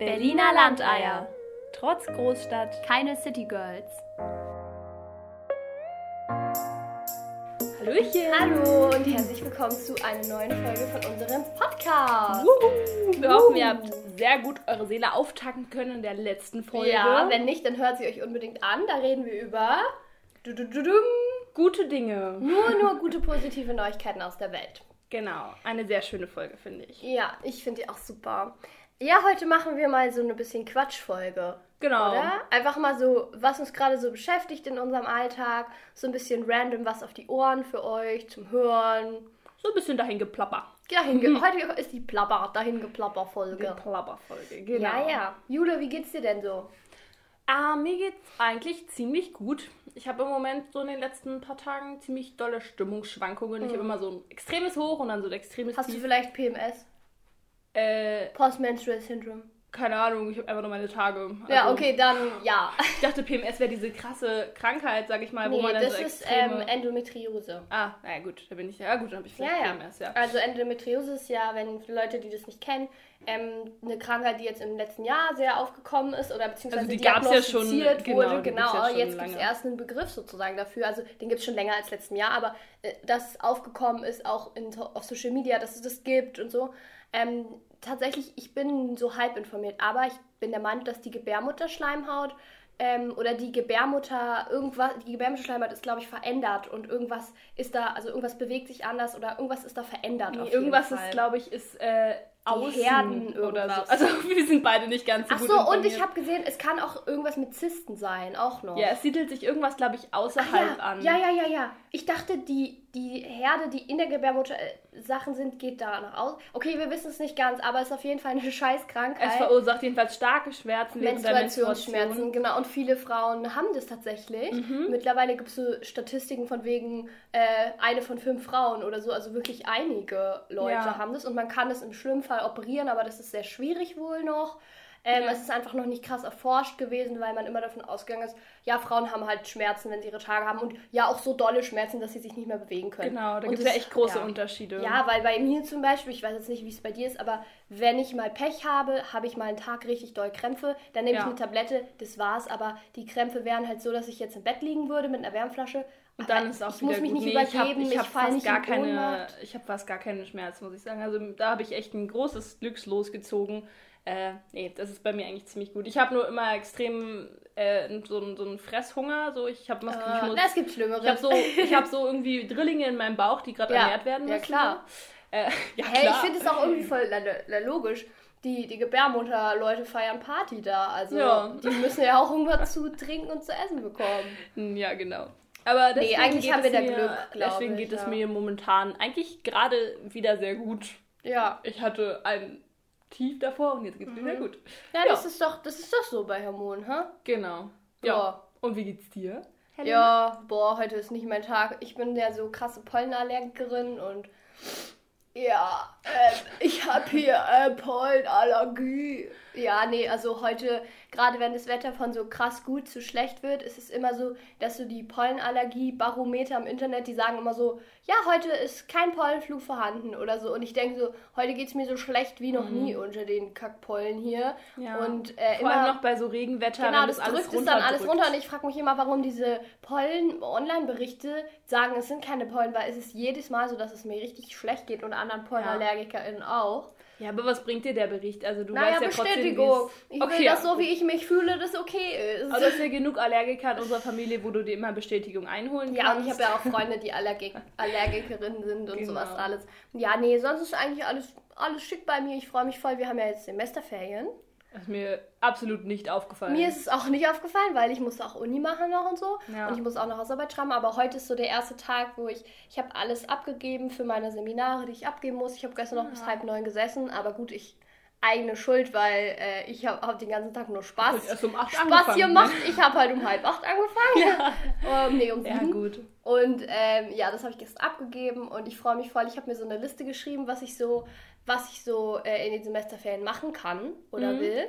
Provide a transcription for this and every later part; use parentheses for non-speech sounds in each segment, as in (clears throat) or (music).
Berliner Landeier. Trotz Großstadt. Keine City Girls. Hallöchen. Hallo und herzlich willkommen zu einer neuen Folge von unserem Podcast. Wuhu. Wir hoffen, ihr habt sehr gut eure Seele auftanken können in der letzten Folge. Ja, wenn nicht, dann hört sie euch unbedingt an. Da reden wir über du, du, du. Gute Dinge. nur, nur gute positive Neuigkeiten aus der Welt. Genau. Eine sehr schöne Folge, finde ich. Ja, ich finde die auch super. Ja, heute machen wir mal so eine bisschen Quatschfolge. Genau. Oder? Einfach mal so, was uns gerade so beschäftigt in unserem Alltag. So ein bisschen random was auf die Ohren für euch zum Hören. So ein bisschen dahin geplapper. Dahin ge Heute ist die Plapper, dahin geplapper Folge. Plapperfolge, genau. Ja, ja. Jule, wie geht's dir denn so? Ah, mir geht's eigentlich ziemlich gut. Ich habe im Moment so in den letzten paar Tagen ziemlich dolle Stimmungsschwankungen. Ich habe immer so ein extremes Hoch und dann so ein extremes Hast du Tief. vielleicht PMS? Äh, Postmenstrual Syndrome? keine Ahnung, ich habe einfach nur meine Tage. Ja, Also, okay, dann ja. Ich dachte, PMS wäre diese krasse Krankheit, sag ich mal, wo Nee, man dann das so ist ähm, Endometriose. ah, naja gut, da bin ich... Ja gut, dann habe ich Ja, vielleicht ja. PMS, ja. Also Endometriose ist ja, wenn für Leute, die das nicht kennen, ähm, eine Krankheit, die jetzt im letzten Jahr sehr aufgekommen ist oder beziehungsweise Also die gab's ja schon, diagnostiziert genau, wurde. gibt's Genau, ja schon jetzt gibt es erst einen Begriff sozusagen dafür. Also den gibt es schon länger als letzten Jahr, aber äh, dass aufgekommen ist, auch in, auf Social Media, dass es das gibt und so. Ähm, tatsächlich, ich bin so halb informiert, aber ich bin der Meinung, dass die Gebärmutterschleimhaut ähm, oder die Gebärmutter, irgendwas, die Gebärmutterschleimhaut ist, glaube ich, verändert und irgendwas ist da, also irgendwas bewegt sich anders oder irgendwas ist da verändert. Nee, auf jeden irgendwas ist, glaube ich, ist äh, außen Herden oder so. (laughs) Also wir sind beide nicht ganz so Ach gut so, und informiert. ich habe gesehen, es kann auch irgendwas mit Zysten sein, auch noch. Ja, es siedelt sich irgendwas, glaube ich, außerhalb ja. an. ja, ja, ja, ja. Ich dachte, die, die Herde, die in der Gebärmutter äh, Sachen sind, geht danach aus. Okay, wir wissen es nicht ganz, aber es ist auf jeden Fall eine (laughs) scheiß Es verursacht jedenfalls starke Schmerzen Menstruationsschmerzen, Menstruation. genau. Und viele Frauen haben das tatsächlich. Mhm. Mittlerweile gibt es so Statistiken von wegen äh, eine von fünf Frauen oder so. Also wirklich einige Leute Ja. haben das. Und man kann es im schlimmen Fall operieren, aber das ist sehr schwierig wohl noch. Ähm, Ja. Es ist einfach noch nicht krass erforscht gewesen, weil man immer davon ausgegangen ist, ja, Frauen haben halt Schmerzen, wenn sie ihre Tage haben. Und ja, auch so dolle Schmerzen, dass sie sich nicht mehr bewegen können. Genau, da gibt es ja echt große ja. Unterschiede. Ja, weil bei mir zum Beispiel, ich weiß jetzt nicht, wie es bei dir ist, aber wenn ich mal Pech habe, habe ich mal einen Tag richtig doll Krämpfe, dann nehme Ja. ich eine Tablette, das war's. Aber die Krämpfe wären halt so, dass ich jetzt im Bett liegen würde mit einer Wärmflasche. Und dann Aber ist auch ich wieder muss mich gut. nicht Nee, ich habe übergeben, ich ich, hab fast gar in keine, ich habe fast gar keine Schmerzen, muss ich sagen. Also da habe ich echt ein großes Glückslos gezogen. Äh, nee, das ist bei mir eigentlich ziemlich gut. Ich habe nur immer extrem äh, so, einen- so einen Fresshunger. So, ich habe das ich Äh, muss na, es gibt Schlimmeres. Ich habe so, (laughs) ich hab so irgendwie Drillinge in meinem Bauch, die gerade Ja, ernährt werden ja, müssen. klar. Äh, (laughs) ja, Hey, ich klar. finde es auch irgendwie voll la- la- logisch. Die, die Gebärmutter-Leute feiern Party da. Also Ja. die müssen ja auch irgendwas zu trinken und zu essen bekommen. (laughs) Ja, genau. Aber deswegen eigentlich geht haben es wir da mir, Glück, glaub Deswegen ich, geht es ja. mir momentan eigentlich gerade wieder sehr gut. Ja. Ich hatte ein Tief davor und jetzt geht es mir Mhm. wieder gut. Ja, Ja. Das, ist doch, das ist doch so bei Hormonen, hä? Genau. Ja. Ja. Und wie geht's dir? Ja, boah, heute ist nicht mein Tag. Ich bin ja so krasse Pollenallergikerin und ja, ähm, ich habe hier äh, Pollenallergie. Ja, nee, also heute, gerade wenn das Wetter von so krass gut zu schlecht wird, ist es immer so, dass so die Pollenallergie-Barometer im Internet, die sagen immer so, ja, heute ist kein Pollenflug vorhanden oder so. Und ich denke so, heute geht es mir so schlecht wie noch nie unter den Kackpollen hier. Mhm. Ja. Und äh, Vor immer allem noch bei so Regenwetter, Genau, das alles drückt es dann alles runter und ich frage mich immer, warum diese Pollen-Online-Berichte sagen, es sind keine Pollen, weil es ist jedes Mal so, dass es mir richtig schlecht geht und anderen PollenallergikerInnen auch. Ja, aber was bringt dir der Bericht? Also du naja, weißt ja trotzdem, Bestätigung. wie Ich es- will, okay, dass so wie ich mich fühle, das okay ist. Aber du hast ja genug Allergiker in unserer Familie, wo du dir immer Bestätigung einholen ja, kannst. und ich habe ja auch Freunde, die Allergik Allergikerinnen sind und Genau. sowas alles. Ja, nee, sonst ist eigentlich alles, alles schick bei mir. Ich freue mich voll. Wir haben ja jetzt Semesterferien. Das ist mir absolut nicht aufgefallen. Mir ist es auch nicht aufgefallen, weil ich musste auch Uni machen noch und so. Ja. Und ich muss auch noch Hausarbeit schreiben. Aber heute ist so der erste Tag, wo ich, ich habe alles abgegeben für meine Seminare, die ich abgeben muss. Ich habe gestern noch bis halb neun gesessen. Aber gut, ich eigene Schuld, weil äh, ich habe hab den ganzen Tag nur Spaß, erst um acht Spaß angefangen, gemacht. ne? Ich habe halt um halb acht angefangen. (laughs) ähm, nee, um Ja, sieben. gut. Und ähm, ja, das habe ich gestern abgegeben und ich freue mich voll. Ich habe mir so eine Liste geschrieben, was ich so, was ich so äh, in den Semesterferien machen kann oder Mhm. will.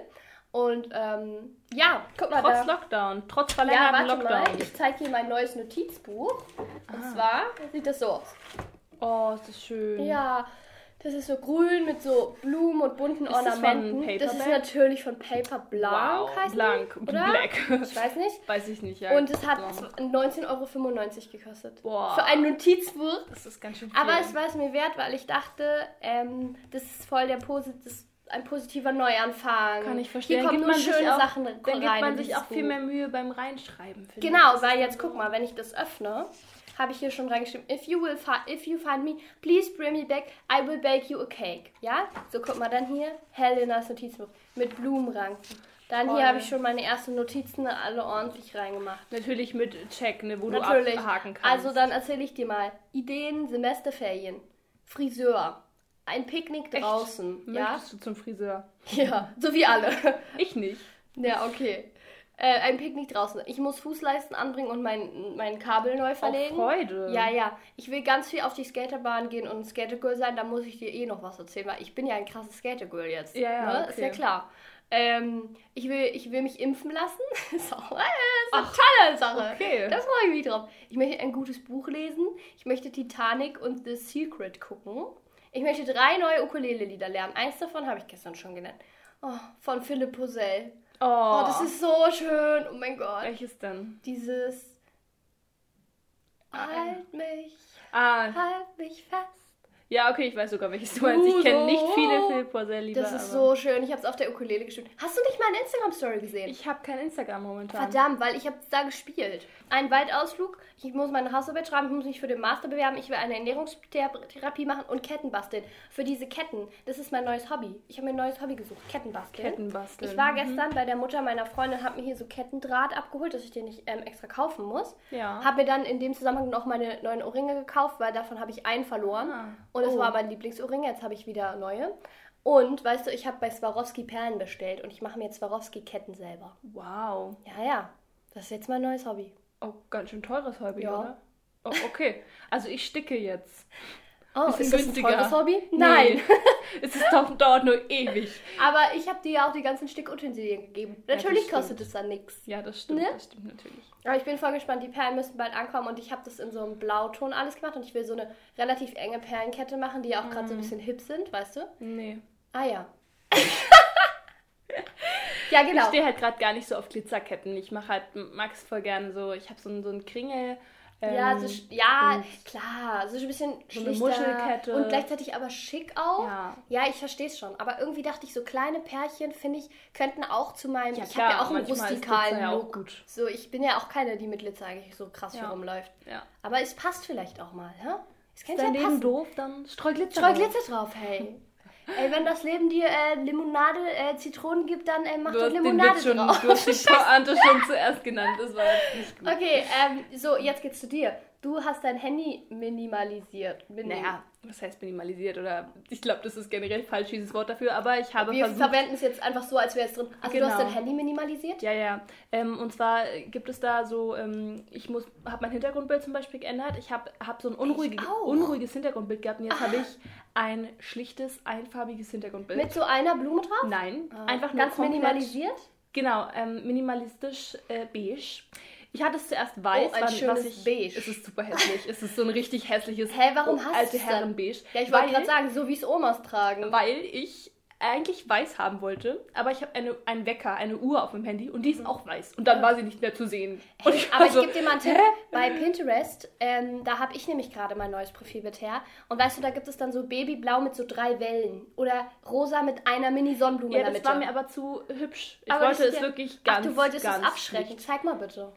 Und ähm, ja, guck mal, Trotz da, Lockdown, trotz ja, verlängerten warte Lockdown. mal, ich zeige dir mein neues Notizbuch. Und Ah. zwar sieht das so aus. Oh, ist das schön. Ja, Das ist so grün mit so Blumen und bunten das von Ornamenten. Das ist Paperback? natürlich von Paper Blanc, wow, heißt blank, die, oder? black. Ich weiß nicht. Weiß ich nicht, ja. Und es hat Blanc. 19,95 Euro gekostet. Boah. Für ein Notizbuch. Das ist ganz schön viel. Aber es war es mir wert, weil ich dachte, ähm, das ist voll der Posi das ist ein positiver Neuanfang. Kann ich verstehen. Hier kommen Dann nur gibt man sich schöne auch- Sachen Dann rein. gibt man sich auch viel mehr Mühe beim Reinschreiben. Genau, Das weil ist jetzt guck mal, wenn ich das öffne, habe ich hier schon reingeschrieben, if you will if you find me, please bring me back, I will bake you a cake. Ja? So guck mal, dann hier Helenas Notizbuch mit Blumenranken. Dann Voll. hier habe ich schon meine ersten Notizen alle ordentlich reingemacht. Natürlich mit Check, ne, wo Natürlich. du abhaken kannst. Also dann erzähle ich dir mal. Ideen, Semesterferien, Friseur, ein Picknick Echt? draußen. Ja? Möchtest du zum Friseur? Ja, so wie alle. Ich nicht. Ja, okay. Äh, ein Picknick draußen. Ich muss Fußleisten anbringen und mein, mein Kabel neu verlegen. Auf Freude. Ja, ja. Ich will ganz viel auf die Skaterbahn gehen und ein Skatergirl sein. Da muss ich dir eh noch was erzählen, weil ich bin ja ein krasses Skatergirl jetzt. Ja, ja, Ne? Ist ja okay. klar. Ähm, ich, will, ich will mich impfen lassen. (laughs) ist auch äh, ist eine tolle Sache. okay. Da freue ich mich drauf. Ich möchte ein gutes Buch lesen. Ich möchte Titanic und The Secret gucken. Ich möchte drei neue Ukulele-Lieder lernen. Eins davon habe ich gestern schon genannt. Oh, von Philipp Posell. Oh, Oh, das ist so schön. Oh mein Gott. Welches denn? Dieses Halt mich, Ah, halt mich fest. Ja, okay, ich weiß sogar, welches du meinst. Ich kenne nicht viele Philipp Poisel-Lieder. Das ist so schön. Ich habe es auf der Ukulele gespielt. Hast du nicht meine Instagram-Story gesehen? Ich habe kein Instagram momentan. Verdammt, weil ich habe da gespielt. Ein Waldausflug. Ich muss meine Hausarbeit schreiben. Ich muss mich für den Master bewerben. Ich will eine Ernährungstherapie machen und Ketten basteln. Für diese Ketten. Das ist mein neues Hobby. Ich habe mir ein neues Hobby gesucht. Ketten basteln. Ketten basteln. Ich war Mhm. gestern bei der Mutter meiner Freundin, habe mir hier so Kettendraht abgeholt, dass ich den nicht ähm, extra kaufen muss. Ja. Habe mir dann in dem Zusammenhang noch meine neuen Ohrringe gekauft, weil davon habe ich einen verloren. Ah. Und es Oh. war mein Lieblingsohrring. Jetzt habe ich wieder neue. Und weißt du, ich habe bei Swarovski Perlen bestellt und ich mache mir Swarovski Ketten selber. Wow. Ja, ja. Das ist jetzt mein neues Hobby. Oh, ganz schön teures Hobby, Ja. oder? Oh, okay. Also ich sticke jetzt. Oh, Bisschen ist das ein günstiger. teures Hobby? Nee. Nein. (laughs) es ist doch, dauert nur ewig. Aber ich habe dir ja auch die ganzen Stickutensilien gegeben. Natürlich stimmt. kostet es dann nichts. Ja, das stimmt. Ne? Das stimmt natürlich. Aber ich bin voll gespannt. Die Perlen müssen bald ankommen und ich habe das in so einem Blauton alles gemacht und ich will so eine relativ enge Perlenkette machen, die ja auch gerade Mhm. so ein bisschen hip sind, weißt du? Nee. Ah ja. (laughs) ja, Ich genau. stehe halt gerade gar nicht so auf Glitzerketten. Ich mache halt, mag es voll gerne so. Ich habe so so einen Kringel. Ähm, ja, so, sch- ja, klar, so ein bisschen So eine schlichter Muschelkette. und gleichzeitig aber schick auch. Ja. Ja, ich verstehe es schon. Aber irgendwie dachte ich, so kleine Pärchen, finde ich, könnten auch zu meinem. Ja, ich habe ja auch einen ist rustikalen ja Look. gut. So, ich bin ja auch keine, die mit Glitzer eigentlich so krass Ja. viel rumläuft. Ja. Aber es passt vielleicht auch mal, hä? Es Ist könnte dein ja passen. doof, dann streu Glitzer. Streu drauf. Glitzer drauf, hey. Ey, wenn das Leben dir äh, Limonade, äh, Zitronen gibt, dann äh, mach Du doch den Limonade Witz schon, drauf. du hast die (laughs) Pointe schon zuerst genannt. Das war jetzt nicht gut. Okay, ähm, so, jetzt geht's zu dir. Du hast dein Handy minimalisiert. Minim- Naja, was heißt minimalisiert? Oder ich glaube, das ist generell falsch, dieses Wort dafür. Aber ich habe Wir versucht. verwenden es jetzt einfach so, als wäre es drin. Also du hast Genau. dein Handy minimalisiert? Ja, ja. Ähm, und zwar gibt es da so, ähm, ich muss, habe mein Hintergrundbild zum Beispiel geändert. Ich habe hab so ein unruhige, auch. unruhiges Hintergrundbild gehabt und jetzt habe ich ein schlichtes, einfarbiges Hintergrundbild. Mit so einer Blume drauf? Nein, Ah, einfach nur Ganz komplett, minimalisiert? Genau, ähm, minimalistisch äh, beige. Ich hatte es zuerst weiß, Oh, ein was, schönes ich, Beige. Es ist super hässlich. es ist so ein richtig hässliches Hä, warum oh, hast alte? Herrenbeige. Ja, ich wollte gerade sagen, so wie es Omas tragen. weil ich eigentlich weiß haben wollte, aber ich habe eine, einen Wecker, eine Uhr auf dem Handy und die ist auch weiß. Und dann war sie nicht mehr zu sehen. Hey, ich aber war ich so, gebe dir mal einen Tipp. hä? Bei Pinterest, ähm, da habe ich nämlich gerade mein neues Profilbild her. Und weißt du, da gibt es dann so Babyblau mit so drei Wellen. Oder rosa mit einer Mini-Sonnenblume Ja, in der das Mitte. war mir aber zu hübsch. Ich Aber wollte das es ja- wirklich ganz, Ach, du wolltest ganz es abschrecken. schlicht. Zeig mal bitte.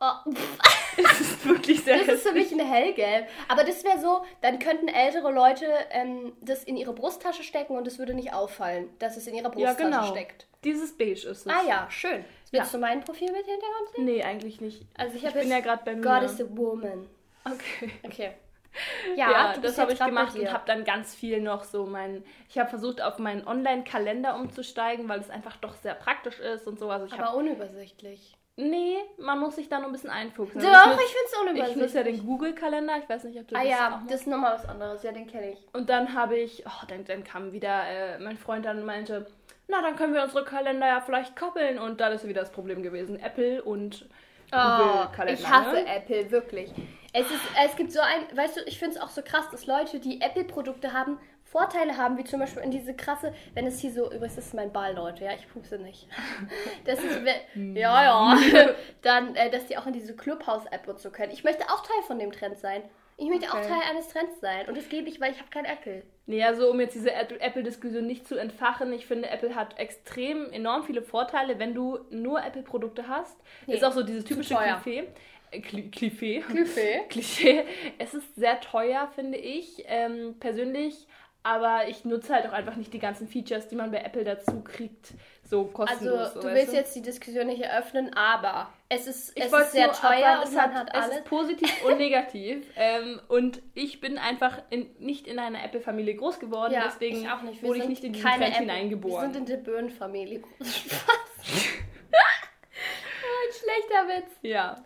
Oh, (laughs) Es ist wirklich sehr das ist für mich ein hellgelb. Aber das wäre so, dann könnten ältere Leute ähm, das in ihre Brusttasche stecken und es würde nicht auffallen, dass es in ihrer Ja, Brusttasche genau. steckt. Dieses Beige ist es. Ah ja, schön. Willst Ja. du mein Profilbild Hintergrund sehen? Nee, eigentlich nicht. Also ich Ich bin ja gerade bei mir. God is a Woman. Okay. Okay. (laughs) Ja, Ja, das habe ich gemacht und habe dann ganz viel noch so mein. Ich habe versucht, auf meinen Online-Kalender umzusteigen, weil es einfach doch sehr praktisch ist und so. Also ich. Aber unübersichtlich. Nee, man muss sich da nur ein bisschen einfuchsen. Doch, Also ich ich finde es nutze- ich unübersichtlich. nutze ja den Google-Kalender. Ich weiß nicht, ob du ah das ja, auch das ist nochmal was anderes. Ja, den kenne ich. Und dann habe ich, oh, dann, dann kam wieder äh, mein Freund dann und meinte, na, dann können wir unsere Kalender ja vielleicht koppeln. Und dann ist wieder das Problem gewesen. Apple und Google-Kalender. ich hasse ne? Apple, wirklich. Es, ist, es gibt so ein, weißt du, ich finde es auch so krass, dass Leute, die Apple-Produkte haben, Vorteile haben, wie zum Beispiel in diese krasse, wenn es hier so, übrigens ist mein Ball, Leute, ja, ich pupse nicht. (laughs) Das ist, wenn- ja, ja, (laughs) dann, äh, dass die auch in diese Clubhouse-App und so können. Ich möchte auch Teil von dem Trend sein. Ich möchte auch Okay. Teil eines Trends sein. Und das gebe ich, weil ich habe kein Apple. Nee, also um jetzt diese Apple- Apple-Diskussion nicht zu entfachen, ich finde, Apple hat extrem enorm viele Vorteile, wenn du nur Apple-Produkte hast. Nee, ist auch so dieses typische. Klischee. Äh, Kli- Klischee. Buffet. (laughs) Klischee. Es ist sehr teuer, finde ich, ähm, persönlich. Aber ich nutze halt auch einfach nicht die ganzen Features, die man bei Apple dazu kriegt, so kostenlos. Also, so, du willst jetzt die Diskussion nicht eröffnen, aber es ist, Ich es ist sehr teuer und es hat, hat es alles. ist positiv (laughs) und negativ. ähm, und ich bin einfach in, nicht in einer Apple-Familie groß geworden, Ja, deswegen ich auch nicht. Wir wurde ich nicht in diesen Trend Apple- Wir hineingeboren. sind in der Birnenfamilie. Spaß. (laughs) (laughs) Ein schlechter Witz. ja.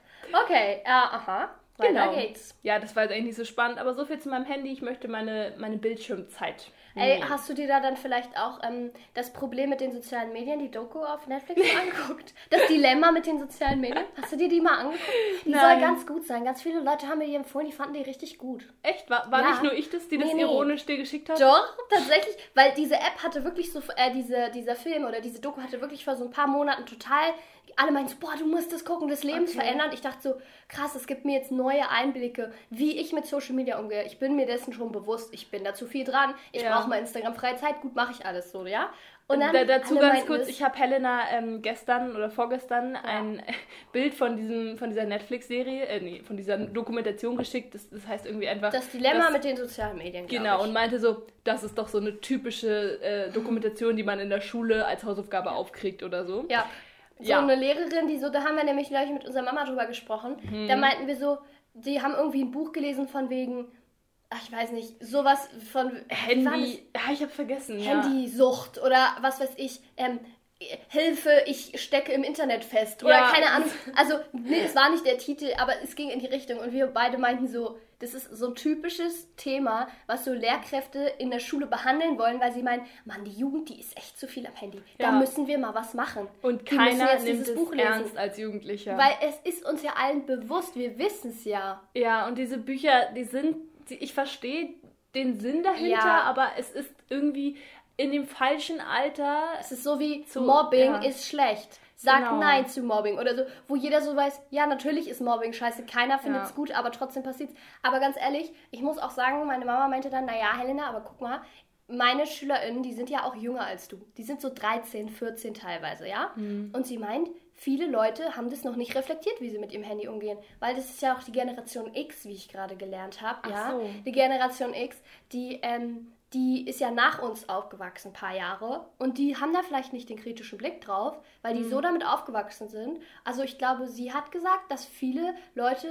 Okay, äh, aha. Weiter Genau. geht's. Ja, das war jetzt eigentlich nicht so spannend, aber so viel zu meinem Handy. Ich möchte meine, meine Bildschirmzeit. Ey, nehmen. hast du dir da dann vielleicht auch ähm, das Problem mit den sozialen Medien, die Doku auf Netflix (laughs) angeguckt? Das Dilemma mit den sozialen Medien? Hast du dir die mal angeguckt? Die soll Nein. ganz gut sein. Ganz viele Leute haben mir die empfohlen, die fanden die richtig gut. Echt? War, war Ja. nicht nur ich das, die das Nee, nee. ironisch dir geschickt hat? Doch, tatsächlich, weil diese App hatte wirklich so, äh, diese, dieser Film oder diese Doku hatte wirklich vor so ein paar Monaten total, alle meinten so, boah, du musst das gucken, das Leben Okay. verändern. Ich dachte so, krass, es gibt mir jetzt neue Einblicke, wie ich mit Social Media umgehe. Ich bin mir dessen schon bewusst, ich bin da zu viel dran, ich Ja. brauche mal Instagram freie Zeit, gut, mache ich alles so, ja? Und da, dazu ganz kurz, ich habe Helena ähm, gestern oder vorgestern ein (laughs) Bild von diesem von dieser Netflix-Serie, äh, nee, von dieser Dokumentation geschickt. Das, das heißt irgendwie einfach. das Dilemma dass- mit den sozialen Medien, Genau, und meinte so, das ist doch so eine typische äh, Dokumentation, die man in der Schule als Hausaufgabe aufkriegt oder so. Ja. So Ja. eine Lehrerin, die so, da haben wir nämlich gleich mit unserer Mama drüber gesprochen. Mhm. Da meinten wir so, die haben irgendwie ein Buch gelesen von wegen, ach, ich weiß nicht, sowas von? Handy, ja, ich habe vergessen. Handysucht oder was weiß ich, ähm, Hilfe, ich stecke im Internet fest oder Ja. keine Ahnung. (laughs) Also, nee, es war nicht der Titel, aber es ging in die Richtung und wir beide meinten so, das ist so ein typisches Thema, was so Lehrkräfte in der Schule behandeln wollen, weil sie meinen, Mann, die Jugend, die ist echt zu viel am Handy. Da Ja. müssen wir mal was machen. Und Die keiner nimmt dieses es Buch lesen. ernst als Jugendlicher. Weil es ist uns ja allen bewusst, wir wissen es ja. ja, und diese Bücher, die sind, die, ich verstehe den Sinn dahinter, Ja. aber es ist irgendwie in dem falschen Alter. Es ist so wie Mobbing ja. ist schlecht. Sag Genau. nein zu Mobbing. Oder so, wo jeder so weiß, ja, natürlich ist Mobbing scheiße, keiner findet es Ja. gut, aber trotzdem passiert's. Aber ganz ehrlich, ich muss auch sagen, meine Mama meinte dann, naja, Helena, aber guck mal, meine SchülerInnen, die sind ja auch jünger als du. Die sind so 13, 14 teilweise, ja? Mhm. Und sie meint, viele Leute haben das noch nicht reflektiert, wie sie mit ihrem Handy umgehen. Weil das ist ja auch die Generation X, wie ich gerade gelernt habe, ja? so. Die Generation X, die, ähm, die ist ja nach uns aufgewachsen, ein paar Jahre. Und die haben da vielleicht nicht den kritischen Blick drauf, weil die Mhm. so damit aufgewachsen sind. Also ich glaube, sie hat gesagt, dass viele Leute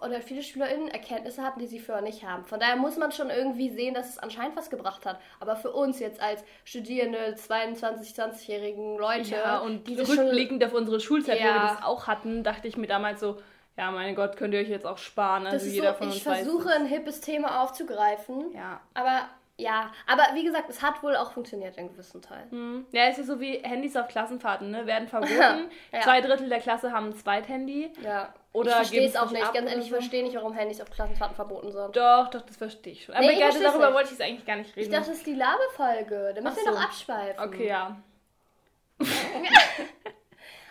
oder viele SchülerInnen Erkenntnisse hatten, die sie vorher nicht haben. Von daher muss man schon irgendwie sehen, dass es anscheinend was gebracht hat. Aber für uns jetzt als studierende 22, 20-jährigen Leute, Ja, und die das schon rückblickend auf unsere Schulzeit, wo Ja. wir das auch hatten, dachte ich mir damals so, ja, mein Gott, könnt ihr euch jetzt auch sparen. Das Also ist jeder so, von uns ich versuche ein hippes Thema aufzugreifen. Ja. Aber ja, aber wie gesagt, es hat wohl auch funktioniert in gewissen Teilen. Hm. Ja, es ist so wie Handys auf Klassenfahrten, ne? Werden (laughs) verboten. Ja. Zwei Drittel der Klasse haben ein Zweithandy. Ja. Oder ich verstehe es auch nicht. Ganz ehrlich, ich so. verstehe nicht, warum Handys auf Klassenfahrten verboten sind. Doch, doch, das verstehe ich schon. Aber Nee, ich versteh's darüber nicht. wollte ich es eigentlich gar nicht Ich reden. dachte, das ist die Labefolge. Da müssen Ach wir so. doch abschweifen. okay, ja. (laughs) (laughs)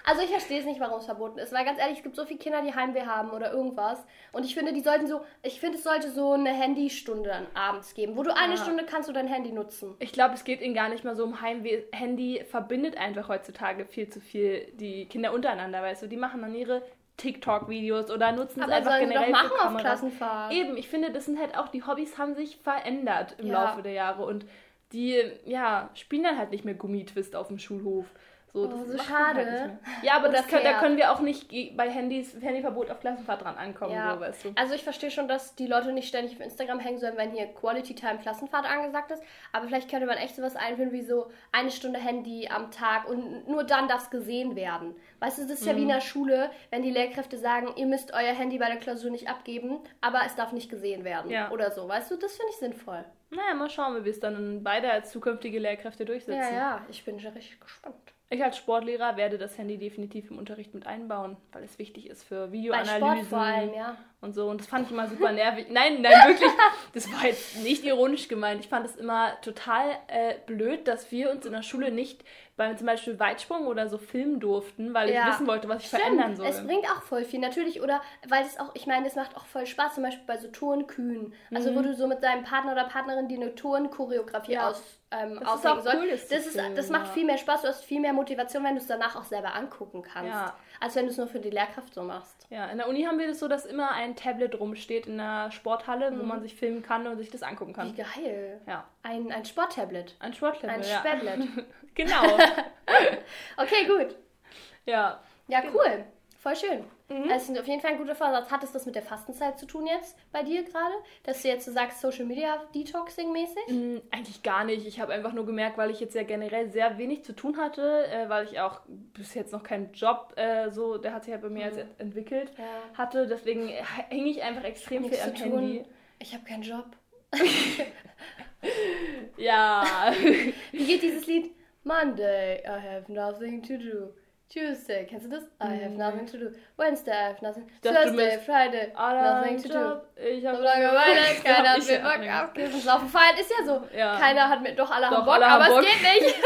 Also ich verstehe es nicht, warum es verboten ist. Weil ganz ehrlich, es gibt so viele Kinder, die Heimweh haben oder irgendwas. Und ich finde, die sollten so, ich finde, es sollte so eine Handystunde dann abends geben, wo du eine Ja. Stunde kannst du dein Handy nutzen. Ich glaube, es geht ihnen gar nicht mal so um Heimweh. Handy verbindet einfach heutzutage viel zu viel die Kinder untereinander, weißt du? Die machen dann ihre TikTok-Videos oder nutzen es Aber einfach sollen sie doch generell machen für auf. Klassenfahrt. Eben, ich finde, das sind halt auch, die Hobbys haben sich verändert im Ja. Laufe der Jahre und die, ja, spielen dann halt nicht mehr Gummitwist auf dem Schulhof. So, das Oh, so man schade. Halt ja, aber das können, da können wir auch nicht bei Handys, Handyverbot auf Klassenfahrt dran ankommen, Ja. so, weißt du. Also ich verstehe schon, dass die Leute nicht ständig auf Instagram hängen sollen, wenn hier Quality Time Klassenfahrt angesagt ist. Aber vielleicht könnte man echt sowas einführen wie so eine Stunde Handy am Tag und nur dann darf es gesehen werden. Weißt du, das ist ja Mhm. wie in der Schule, wenn die Lehrkräfte sagen, ihr müsst euer Handy bei der Klausur nicht abgeben, aber es darf nicht gesehen werden. Ja. Oder so. Weißt du, das finde ich sinnvoll. Naja, mal schauen, wie wir es dann beide als zukünftige Lehrkräfte durchsetzen. Ja, ja, ich bin schon richtig gespannt. Ich als Sportlehrer werde das Handy definitiv im Unterricht mit einbauen, weil es wichtig ist für Bei Videoanalysen Sport vor allem, ja. Und so. Und das fand ich immer super nervig. Nein, nein, wirklich. Das war jetzt nicht ironisch gemeint. Ich fand es immer total äh, blöd, dass wir uns in der Schule nicht beim zum Beispiel Weitsprung oder so filmen durften, weil ich Ja. wissen wollte, was ich Stimmt, verändern soll. es bringt auch voll viel, natürlich, oder weil es auch, ich meine, es macht auch voll Spaß, zum Beispiel bei so Turnkühen. Also wo du so mit deinem Partner oder Partnerin die eine Turnchoreografie Mhm. Ja. aus, ähm, Das auch sollst. cool, das das, ist, das macht viel mehr Spaß, du hast viel mehr Motivation, wenn du es danach auch selber angucken kannst. Ja. Als wenn du es nur für die Lehrkraft so machst. Ja, in der Uni haben wir das so, dass immer ein Tablet rumsteht in der Sporthalle, Mhm. wo man sich filmen kann und sich das angucken Wie kann. geil. Ja, Ein, ein Sporttablet. ein Sporttablet. Ein ja. Spätlet. (laughs) genau. (laughs) Okay, gut. ja. Ja, Genau. cool. Voll schön. Mhm. Das ist auf jeden Fall ein guter Vorsatz. Hat es das mit der Fastenzeit zu tun jetzt bei dir gerade? Dass du jetzt so sagst, Social Media Detoxing mäßig? Mm, Eigentlich gar nicht. Ich habe einfach nur gemerkt, weil ich jetzt ja generell sehr wenig zu tun hatte, äh, weil ich auch bis jetzt noch keinen Job äh, so, der hat sich ja bei mir jetzt ent- entwickelt, Ja. hatte. Deswegen hänge ich einfach extrem Nichts viel am tun. Handy. Ich habe keinen Job. (laughs) Ja. (laughs) Wie geht dieses Lied? Monday, I have nothing to do. Tuesday, kennst du das? I have nothing to do. Wednesday, I have nothing. dachte, Thursday, Friday, Aller nothing to do. Ich habe So lange weiter, keiner hat mir Bock aufgegeben. Saufen feiern ist ja so. Ja. Keiner hat mir, doch alle Doch, haben Bock, alle haben aber Bock. es geht nicht. (laughs)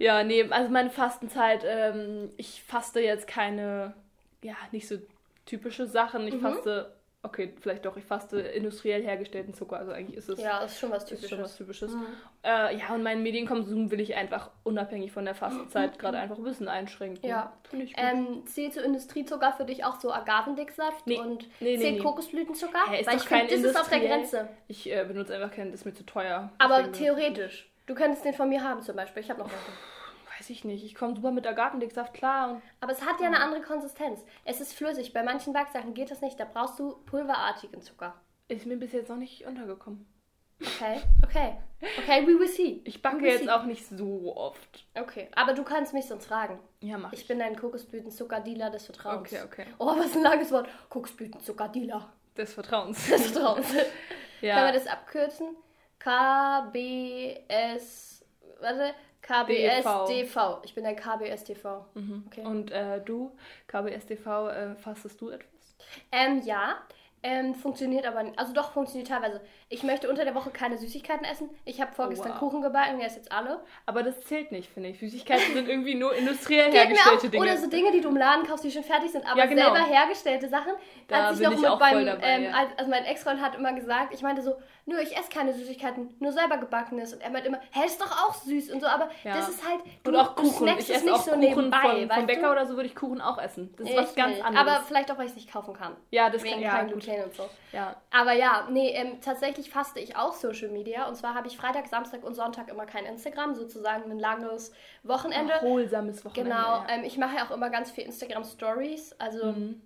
Ja, nee, also meine Fastenzeit, ähm, ich faste jetzt keine, ja, nicht so typische Sachen. Mhm. Ich faste, okay, vielleicht doch, ich faste industriell hergestellten Zucker. Also eigentlich ist es Ja, ist schon was ist schon was Typisches. Typisches. Äh, ja, und meinen Medienkonsum will ich einfach unabhängig von der Fastenzeit (laughs) gerade einfach ein bisschen einschränken. Ja. Finde ich gut. Ähm, zählt so Industriezucker für dich auch so Agavendicksaft Nee. und Nee, nee, nee. Kokosblütenzucker? Hä, ist Weil ich kein finde, das ist auf der. Grenze. ich äh, benutze einfach keinen, das ist mir zu teuer. Aber theoretisch. Du könntest den von mir haben zum Beispiel. Ich habe noch welche. Weiß ich nicht. Ich komme super mit Agavendicksaft klar. Aber es hat ja eine andere Konsistenz. Es ist flüssig. Bei manchen Backsachen geht das nicht. Da brauchst du pulverartigen Zucker. ist mir bis jetzt noch nicht untergekommen. Okay, okay. Okay, we will see. Ich backe jetzt see. auch nicht so oft. Okay, aber du kannst mich sonst fragen. Ja, mach ich. Ich bin dein Kokosblütenzucker-Dealer des Vertrauens. Okay, okay. Oh, was ein langes Wort. Kokosblütenzucker-Dealer Des Vertrauens. des Vertrauens. (laughs) ja. Können wir das abkürzen? KBS. Warte. KBSDV. Ich bin dein KBSDV. Okay. Und äh, du, KBSDV, äh, fastest du etwas? Ähm, ja. Ähm, funktioniert aber nicht. Also doch, funktioniert teilweise. Ich möchte unter der Woche keine Süßigkeiten essen. Ich habe vorgestern wow. Kuchen gebacken, der ist jetzt alle. Aber das zählt nicht, finde ich. Süßigkeiten sind irgendwie nur industriell hergestellte. Dinge. Oder so Dinge, die du im Laden kaufst, die schon fertig sind, aber Ja, genau. selber hergestellte Sachen. Da als ich bin noch ich mit auch beim, voll dabei, ähm, ja. als- also mein Ex-Freund hat immer gesagt, ich meinte so, nö, ich esse keine Süßigkeiten, nur selber gebackenes. Und er meinte immer, hä, ist doch auch süß und so, aber Ja. das ist halt, du, Und auch du Kuchen. snackst Ich es esse auch so Kuchen nebenbei, von, vom Bäcker du? oder so würde ich Kuchen auch essen. Das ist Ich was ganz nicht. anderes. Aber vielleicht auch, weil ich es nicht kaufen kann. ja, das Wegen kann ja, kein. Gluten und so. Ja. Aber ja, nee, ähm, tatsächlich faste ich auch Social Media. Und zwar habe ich Freitag, Samstag und Sonntag immer kein Instagram, sozusagen ein langes Wochenende. Erholsames Wochenende. Genau, Ja. ähm, ich mache ja auch immer ganz viel Instagram Stories, also Mhm.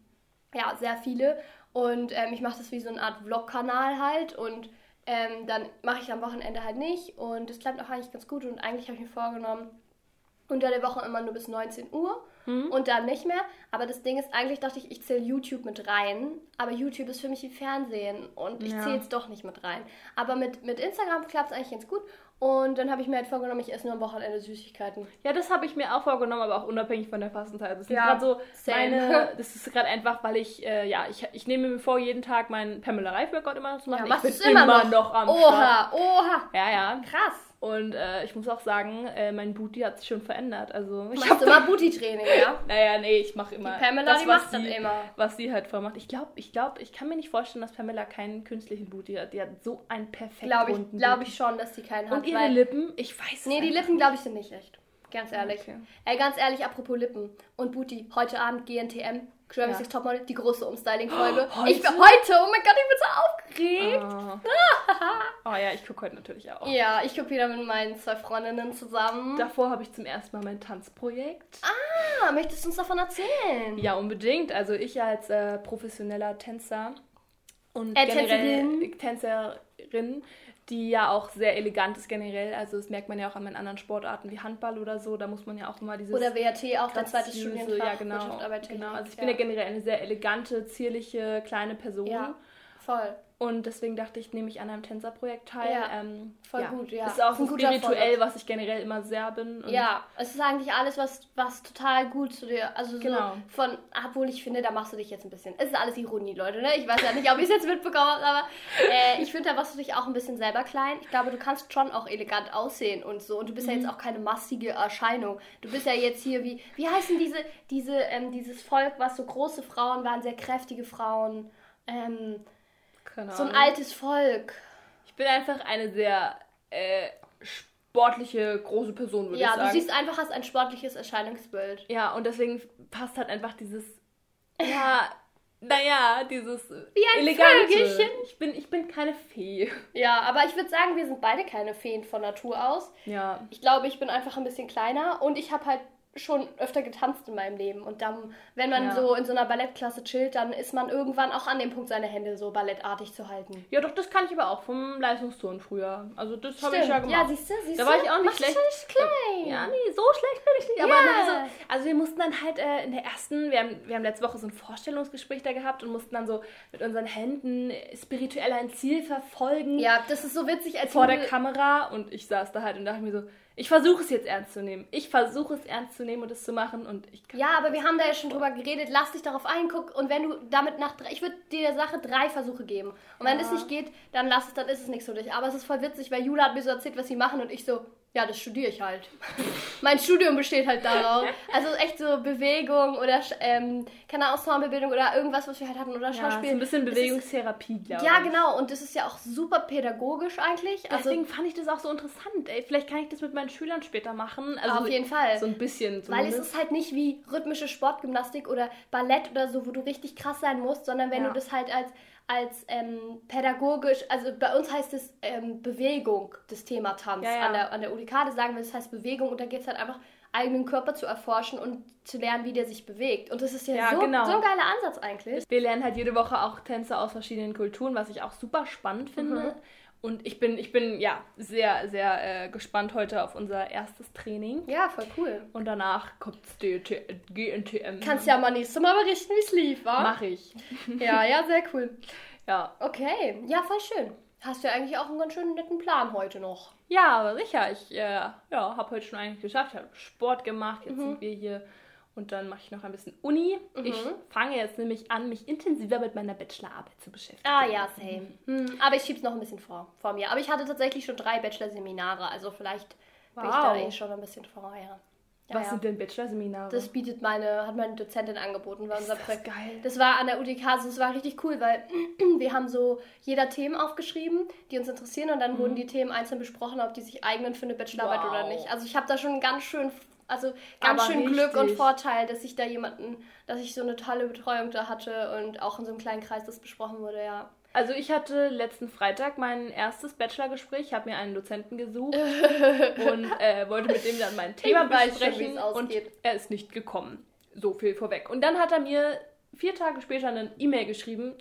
ja, sehr viele. Und ähm, ich mache das wie so eine Art Vlog-Kanal halt und ähm, dann mache ich am Wochenende halt nicht und das klappt auch eigentlich ganz gut und eigentlich habe ich mir vorgenommen, unter der Woche immer nur bis 19 Uhr Mhm. und dann nicht mehr. Aber das Ding ist, eigentlich dachte ich, ich zähle YouTube mit rein, aber YouTube ist für mich wie Fernsehen und ich Ja. zähle es doch nicht mit rein. Aber mit, mit Instagram klappt es eigentlich ganz gut und dann habe ich mir halt vorgenommen, ich esse nur am Wochenende Süßigkeiten. Ja, das habe ich mir auch vorgenommen, aber auch unabhängig von der Fastenzeit. Das ist Ja, gerade so same. meine, (laughs) das ist gerade einfach, weil ich, äh, ja, ich, ich nehme mir vor, jeden Tag meinen Pamela Reif Workout immer zu machen. Ja, machst ich bin immer noch? am Oha, Start. oha, Ja, ja. krass. Und äh, ich muss auch sagen, äh, mein Booty hat sich schon verändert. Also ich Machst du immer Booty-Training, ja? Naja, nee, ich mache immer. Die Pamela, die was macht das sie, immer. Was sie halt vormacht. Ich glaube, ich glaube, ich kann mir nicht vorstellen, dass Pamela keinen künstlichen Booty hat. Die hat so einen perfekt Glaube ich, glaub ich schon, dass die keinen hat. Und ihre Lippen, ich weiß es Nee, die Lippen glaube ich sind nicht echt. Ganz ehrlich. Okay. Ey, ganz ehrlich, apropos Lippen und Booty. Heute Abend GNTM, Germany's Ja. Topmodel, die große Umstyling-Folge. Heute? Ich bin heute, oh mein Gott, ich bin so aufgeregt. Oh. oh ja, ich gucke heute natürlich auch. Ja, ich gucke wieder mit meinen zwei Freundinnen zusammen. Davor habe ich zum ersten Mal mein Tanzprojekt. Ah, möchtest du uns davon erzählen? Ja, unbedingt. Also ich als äh, professioneller Tänzer und Äh, generell Tänzerin. Tänzerin, die ja auch sehr elegant ist generell. Also das merkt man ja auch an meinen anderen Sportarten wie Handball oder so. Da muss man ja auch immer dieses Oder WRT, auch dein zweites Studienfach. Ja, genau. Wirtschaft, Arbeit, genau. Also ich bin ja generell eine sehr elegante, zierliche, kleine Person. Ja. voll. Und deswegen dachte ich, nehme ich an einem Tänzerprojekt teil. Ja, ähm, voll gut, ja. Ist auch Ist so ein spirituell, was ich generell immer sehr bin. Ja, es ist eigentlich alles, was, was total gut zu dir, also so Genau. von, obwohl ich finde, da machst du dich jetzt ein bisschen, es ist alles Ironie, Leute, ne? Ich weiß ja nicht, ob ich es jetzt mitbekommen habe, aber äh, ich finde, da machst du dich auch ein bisschen selber klein. Ich glaube, du kannst schon auch elegant aussehen und so und du bist Mhm. ja jetzt auch keine massige Erscheinung. Du bist ja jetzt hier wie, wie heißen diese, diese, ähm, dieses Volk, was so große Frauen waren, sehr kräftige Frauen, ähm, Keine so ein Ahnung. altes Volk. Ich bin einfach eine sehr äh, sportliche, große Person, würde ich Ja, sagen. du siehst einfach als ein sportliches Erscheinungsbild. ja, und deswegen passt halt einfach dieses, (laughs) ja, naja, dieses Wie ein elegante. Vögelchen. Ich bin, ich bin keine Fee. Ja, aber ich würde sagen, wir sind beide keine Feen von Natur aus. Ja, Ich glaube, ich bin einfach ein bisschen kleiner und ich habe halt schon öfter getanzt in meinem Leben. Und dann, wenn man Ja. so in so einer Ballettklasse chillt, dann ist man irgendwann auch an dem Punkt, seine Hände so ballettartig zu halten. ja, doch, das kann ich aber auch vom Leistungsturnen früher. Also das habe ich ja gemacht. Ja, siehst du, siehst Da du? war ich auch nicht Machst du schlecht. nicht klein. Ja, nee, so schlecht bin ich nicht. Aber Ja. na, also, also wir mussten dann halt äh, in der ersten, wir haben, wir haben letzte Woche so ein Vorstellungsgespräch da gehabt und mussten dann so mit unseren Händen spirituell ein Ziel verfolgen Ja, das ist so witzig, als vor der Kamera und ich saß da halt und dachte mir so, ich versuche es jetzt ernst zu nehmen. Ich versuche es ernst zu nehmen und es zu machen und ich kann Ja, aber wir haben da ja schon drüber geredet. Lass dich darauf ein, guck. Und wenn du damit nach drei, ich würde dir der Sache drei Versuche geben. Und wenn Ja. es nicht geht, dann lass es, dann ist es nichts für dich. Aber es ist voll witzig, weil Jula hat mir so erzählt, was sie machen und ich so, ja, das studiere ich halt. mein Studium besteht halt darauf. Also echt so Bewegung oder ähm, keine Ensemblebildung oder irgendwas, was wir halt hatten oder ja, so Schauspiel. ein bisschen Bewegungstherapie, glaube Ja, ich. genau. Und das ist ja auch super pädagogisch eigentlich. Also Deswegen fand ich das auch so interessant. Ey, vielleicht kann ich das mit meinen Schülern später machen. Also Auf jeden Fall. So ein bisschen Weil es ist halt nicht wie rhythmische Sportgymnastik oder Ballett oder so, wo du richtig krass sein musst, sondern wenn Ja. du das halt als, als ähm, pädagogisch, also bei uns heißt es ähm, Bewegung, das Thema Tanz. Ja, ja. An, der, an der das sagen wir, das heißt Bewegung und da geht es halt einfach, eigenen Körper zu erforschen und zu lernen, wie der sich bewegt. Und das ist ja, Ja, so, genau. so ein geiler Ansatz eigentlich. Wir lernen halt jede Woche auch Tänze aus verschiedenen Kulturen, was ich auch super spannend finde. Mhm. Und ich bin, ich bin ja sehr, sehr äh, gespannt heute auf unser erstes Training. Ja, voll cool. Und danach kommt GNTM. Kannst ja mal nächstes Mal berichten, wie es lief, wa? Mach ich. (laughs) Ja, ja, sehr cool. Ja. Okay, ja, voll schön. Hast du ja eigentlich auch einen ganz schönen netten Plan heute noch. Ja, aber sicher. Ich äh, ja, habe heute schon eigentlich geschafft. Ich habe Sport gemacht. Mhm. Jetzt sind wir hier. Und dann mache ich noch ein bisschen Uni. Ich fange jetzt nämlich an, mich intensiver mit meiner Bachelorarbeit zu beschäftigen. Ah ja, same. Hm, aber ich schieb's noch ein bisschen vor, vor mir. Aber ich hatte tatsächlich schon drei Bachelor-Seminare, also vielleicht bin ich da Wow. eh schon ein bisschen vorher. Ja, Was ja. sind denn Bachelorseminare? Das bietet meine, hat meine Dozentin angeboten bei unserem das Projekt. geil. Das war an der UDK, also das war richtig cool, weil (clears throat) wir haben so jeder Themen aufgeschrieben, die uns interessieren und dann wurden die Themen einzeln besprochen, ob die sich eignen für eine Bachelorarbeit Mhm. Wow. oder nicht. Also ich habe da schon ganz schön, also ganz Aber schön Glück und richtig. Vorteil, dass ich da jemanden, dass ich so eine tolle Betreuung da hatte und auch in so einem kleinen Kreis das besprochen wurde, ja. Also ich hatte letzten Freitag mein erstes Bachelorgespräch, habe mir einen Dozenten gesucht (laughs) und äh, wollte mit dem dann mein Thema schon, besprechen und er ist nicht gekommen. So viel vorweg. Und dann hat er mir vier Tage später eine E-Mail geschrieben.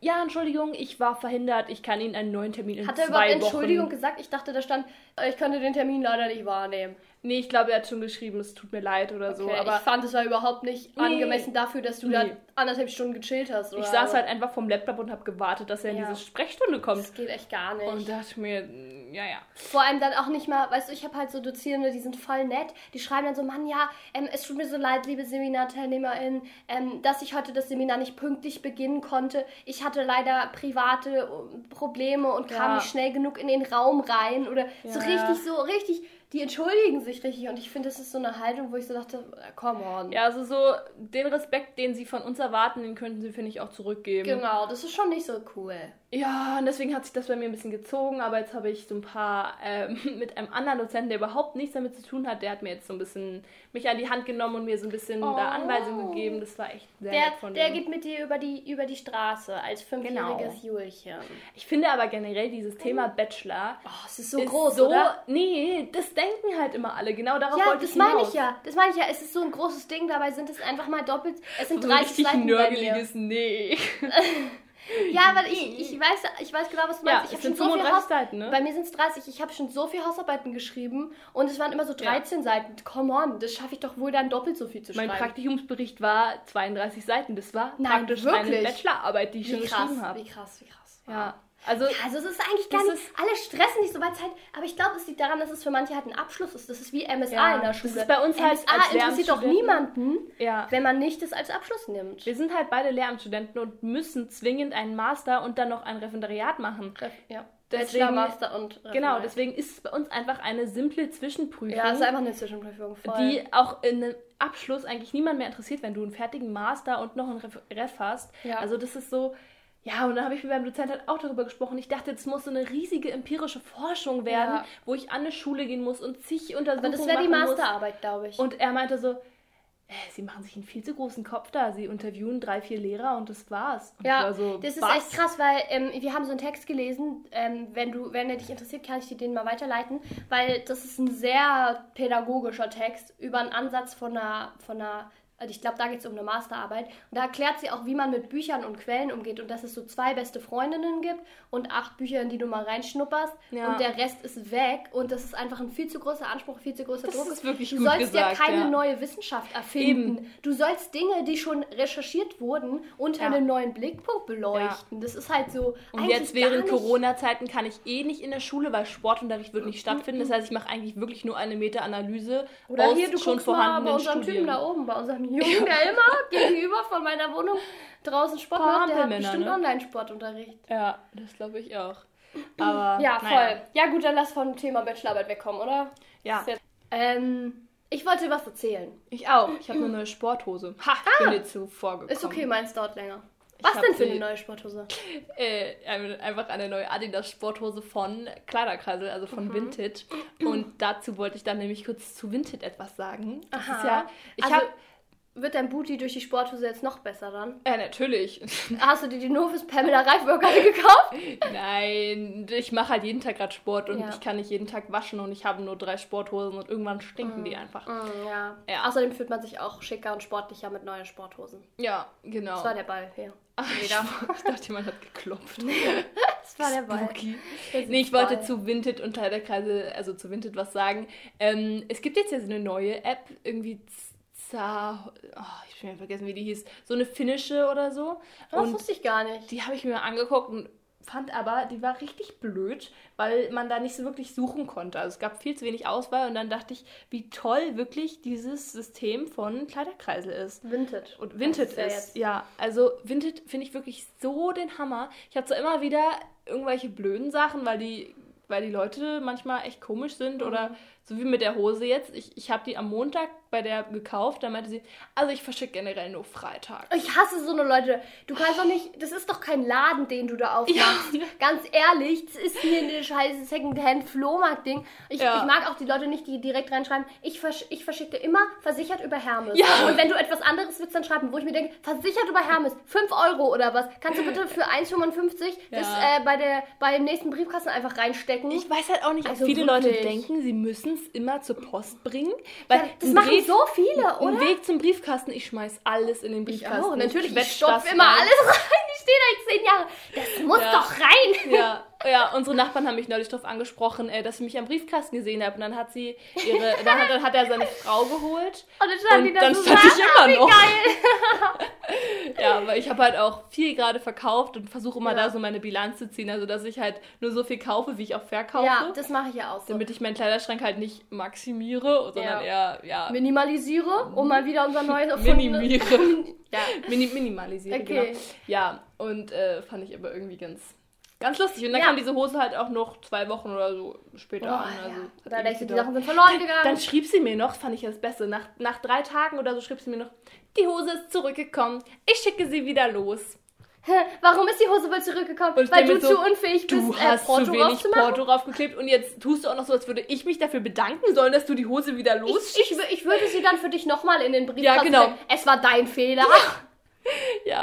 Ja, Entschuldigung, ich war verhindert, ich kann Ihnen einen neuen Termin in Hat er zwei überhaupt Wochen. Entschuldigung gesagt? Ich dachte, da stand, äh, ich könnte den Termin leider nicht wahrnehmen. Nee, ich glaube, er hat schon geschrieben, es tut mir leid oder so. Okay, Aber ich fand, es war überhaupt nicht Nee. angemessen dafür, dass du da Nee. anderthalb Stunden gechillt hast. Oder? ich saß halt einfach vom Laptop und habe gewartet, dass er in Ja. diese Sprechstunde kommt. Das geht echt gar nicht. Und dachte mir, mm, ja, ja. Vor allem dann auch nicht mal, weißt du, ich habe halt so Dozierende, die sind voll nett. Die schreiben dann so, Mann, ja, ähm, es tut mir so leid, liebe SeminarteilnehmerInnen, ähm, dass ich heute das Seminar nicht pünktlich beginnen konnte. Ich hatte leider private äh, Probleme und kam Ja. nicht schnell genug in den Raum rein. Oder so Ja. richtig, so richtig, die entschuldigen sich richtig. Und ich finde, das ist so eine Haltung, wo ich so dachte, come on. Ja, also so den Respekt, den sie von uns erwarten, den könnten sie, finde ich, auch zurückgeben. Genau, das ist schon nicht so cool. Ja, und deswegen hat sich das bei mir ein bisschen gezogen, aber jetzt habe ich so ein paar ähm, (laughs) mit einem anderen Dozenten, der überhaupt nichts damit zu tun hat, der hat mir jetzt so ein bisschen mich an die Hand genommen und mir so ein bisschen Oh. da Anweisungen gegeben. Das war echt sehr Der, nett von der geht mit dir über die, über die Straße als fünfjähriges Genau. Julchen. Ich finde aber generell dieses Thema Bachelor Oh, es ist so ist groß, so, oder? nee, das denken halt immer alle. Genau darauf Ja, wollte das ich meine hinaus. ich ja. Das meine ich ja. Es ist so ein großes Ding, dabei sind es einfach mal doppelt. Es sind So ein 30 richtig Seiten bei mir. nörgeliges Nee. (laughs) Ja, weil ich, ich, weiß, ich weiß genau, was du Ja, meinst. es Ich sind hab schon so viel 35 Haus Seiten, ne? Bei mir sind es 30. Ich habe schon so viel Hausarbeiten geschrieben und es waren immer so 13 Seiten. Come on, das schaffe ich doch wohl dann doppelt so viel zu Mein schreiben. Praktikumsbericht war 32 Seiten. Das war Nein, praktisch wirklich? Bachelorarbeit, die ich schon wie krass, geschrieben habe. wie krass, wie krass. Ja, also Ja, also es ist eigentlich gar Das nicht, alle stressen nicht so weit Zeit, aber ich glaube, es liegt daran, dass es für manche halt ein Abschluss ist. Das ist wie MSA Ja, in der das Schule. ist bei uns halt MSA als interessiert doch niemanden, ja. wenn man nicht das als Abschluss nimmt. Wir sind halt beide Lehramtsstudenten und müssen zwingend einen Master und dann noch ein Referendariat machen. Ja. Deswegen- Bachelor, Master und Genau, Referendariat. deswegen ist es bei uns einfach eine simple Zwischenprüfung, Ja, es ist einfach eine Zwischenprüfung. Voll. die auch in einem Abschluss eigentlich niemand mehr interessiert, wenn du einen fertigen Master und noch einen Ref, Ref hast. Ja. Also das ist so, ja, und dann habe ich mit meinem Dozent halt auch darüber gesprochen. Ich dachte, das muss so eine riesige empirische Forschung werden, Ja. wo ich an eine Schule gehen muss und zig Untersuchungen aber das wäre die machen. Masterarbeit, glaube ich. Und er meinte so, äh, sie machen sich einen viel zu großen Kopf da. Sie interviewen drei, vier Lehrer und das war's. Und Ja, so, das ist was? echt krass, weil ähm, wir haben so einen Text gelesen. Ähm, wenn du, wenn er dich interessiert, kann ich dir den mal weiterleiten, weil das ist ein sehr pädagogischer Text über einen Ansatz von einer, von einer also ich glaube, da geht es um eine Masterarbeit. Und da erklärt sie auch, wie man mit Büchern und Quellen umgeht und dass es so zwei beste Freundinnen gibt und acht Bücher, in die du mal reinschnupperst Ja. und der Rest ist weg. Und das ist einfach ein viel zu großer Anspruch, viel zu großer Das Druck. ist wirklich du sollst gesagt, ja keine ja. neue Wissenschaft erfinden. Eben. Du sollst Dinge, die schon recherchiert wurden, unter Ja. einem neuen Blickpunkt beleuchten. Das ist halt so. Und jetzt während Corona-Zeiten kann ich eh nicht in der Schule, weil Sportunterricht wird nicht stattfinden. Das heißt, ich mache eigentlich wirklich nur eine Meta-Analyse Oder aus hier, du schon guckst mal bei vorhandenen unserem Studien. Typen da oben, bei unserem Jungen, der immer gegenüber von meiner Wohnung draußen Sport macht. Der hat bestimmt ne? Online-Sportunterricht. Ja, das glaube ich auch. Aber (clears throat) Ja, voll. naja. Ja, gut, dann lass vom Thema Bachelorarbeit wegkommen, oder? Ja, Ähm, ich wollte was erzählen. ich auch. Ich habe eine neue Sporthose. Ha, ich bin dir zuvor gekommen. Ist okay, meins dauert länger. Was denn für die- eine neue Sporthose? (laughs) Äh, ein- einfach eine neue Adidas Sporthose von Kleiderkreisel, also Mhm. von Vinted. Und dazu wollte ich dann nämlich kurz zu Vinted etwas sagen. Das Aha. ja, ich Also- habe, Wird dein Booty durch die Sporthose jetzt noch besser dann? äh, natürlich. (laughs) Hast du dir die nur fürs Pamela Reif Workout gekauft? Nein, ich mache halt jeden Tag gerade Sport und Ja. ich kann nicht jeden Tag waschen und ich habe nur drei Sporthosen und irgendwann stinken die einfach. Mm, ja. Ja. Außerdem fühlt man sich auch schicker und sportlicher mit neuen Sporthosen. Ja, genau. Das war der Ball hier. Ach, ich, (laughs) ich dachte, jemand hat geklopft. (laughs) Das war der Ball. Nee, ich wollte zu Vinted und Kleiderkreise, also zu Vinted was sagen. Ähm, es gibt jetzt ja so eine neue App, irgendwie Za... Oh, ich habe vergessen, wie die hieß. So eine finnische oder so. Das Und wusste ich gar nicht. die habe ich mir angeguckt und fand aber, die war richtig blöd, weil man da nicht so wirklich suchen konnte. Also es gab viel zu wenig Auswahl und dann dachte ich, wie toll wirklich dieses System von Kleiderkreisel ist. Vinted. Und Vinted ist ja ist, ja, also Vinted finde ich wirklich so den Hammer. Ich habe zwar immer wieder irgendwelche blöden Sachen, weil die, weil die Leute manchmal echt komisch sind oder so wie mit der Hose jetzt. Ich, ich habe die am Montag bei der gekauft, da meinte sie, also ich verschicke generell nur Freitag. Ich hasse so eine Leute. Du kannst doch nicht. Das ist doch kein Laden, den du da aufmachst. Ganz ehrlich, das ist hier eine scheiße Secondhand-Flohmarkt-Ding. Ich, Ja. ich mag auch die Leute nicht, die direkt reinschreiben, ich, versch ich verschicke immer versichert über Hermes. Ja. Und wenn du etwas anderes willst, dann schreiben, wo ich mir denke, versichert über Hermes, 5 Euro oder was. Kannst du bitte für 1,55 das Ja. äh, bei der, beim nächsten Briefkasten einfach reinstecken? Ich weiß halt auch nicht, Also viele wirklich. Leute denken, sie müssen es immer zur Post bringen. Weil ja, das ein machen Brief- so viele, Ein oder? Weg zum Briefkasten, ich schmeiß alles in den Ich Briefkasten. auch, natürlich. Ich stopfe immer rein. alles (laughs) rein. Ich stehe da jetzt zehn Jahre. Das muss Ja. doch rein. Ja, ja, unsere Nachbarn haben mich neulich darauf angesprochen, äh, dass ich mich am Briefkasten gesehen habe. Und dann hat sie ihre, dann hat, dann hat er seine Frau geholt. Und dann stand Und die da dann so stand ich immer wie noch. geil. (laughs) Ja, weil ich habe halt auch viel gerade verkauft und versuche immer Ja. da so meine Bilanz zu ziehen. Also, dass ich halt nur so viel kaufe, wie ich auch verkaufe. Ja, das mache ich ja auch so. damit ich meinen Kleiderschrank halt nicht maximiere, sondern eher, ja, Minimalisiere, um mal wieder unser neues erfundenes... minimiere. (laughs) Ja. Mini minimalisiere, Okay. genau. Ja, und äh, fand ich aber irgendwie ganz, ganz lustig. Und dann Ja. kam diese Hose halt auch noch zwei Wochen oder so später Oh, an. Also, ja. Da denkst du, die. Sachen sind verloren gegangen. Dann schrieb sie mir noch, das fand ich das Beste, nach, nach drei Tagen oder so schrieb sie mir noch, die Hose ist zurückgekommen, ich schicke sie wieder los. Warum ist die Hose wohl zurückgekommen? Weil du mir zu unfähig bist, Du äh, hast Porto zu wenig? Porto draufgeklebt und jetzt tust du auch noch so, als würde ich mich dafür bedanken sollen, dass du die Hose wieder los. Ich, ich, ich würde sie dann für dich nochmal in den Brief Ja, genau. Es war dein Fehler. Ja,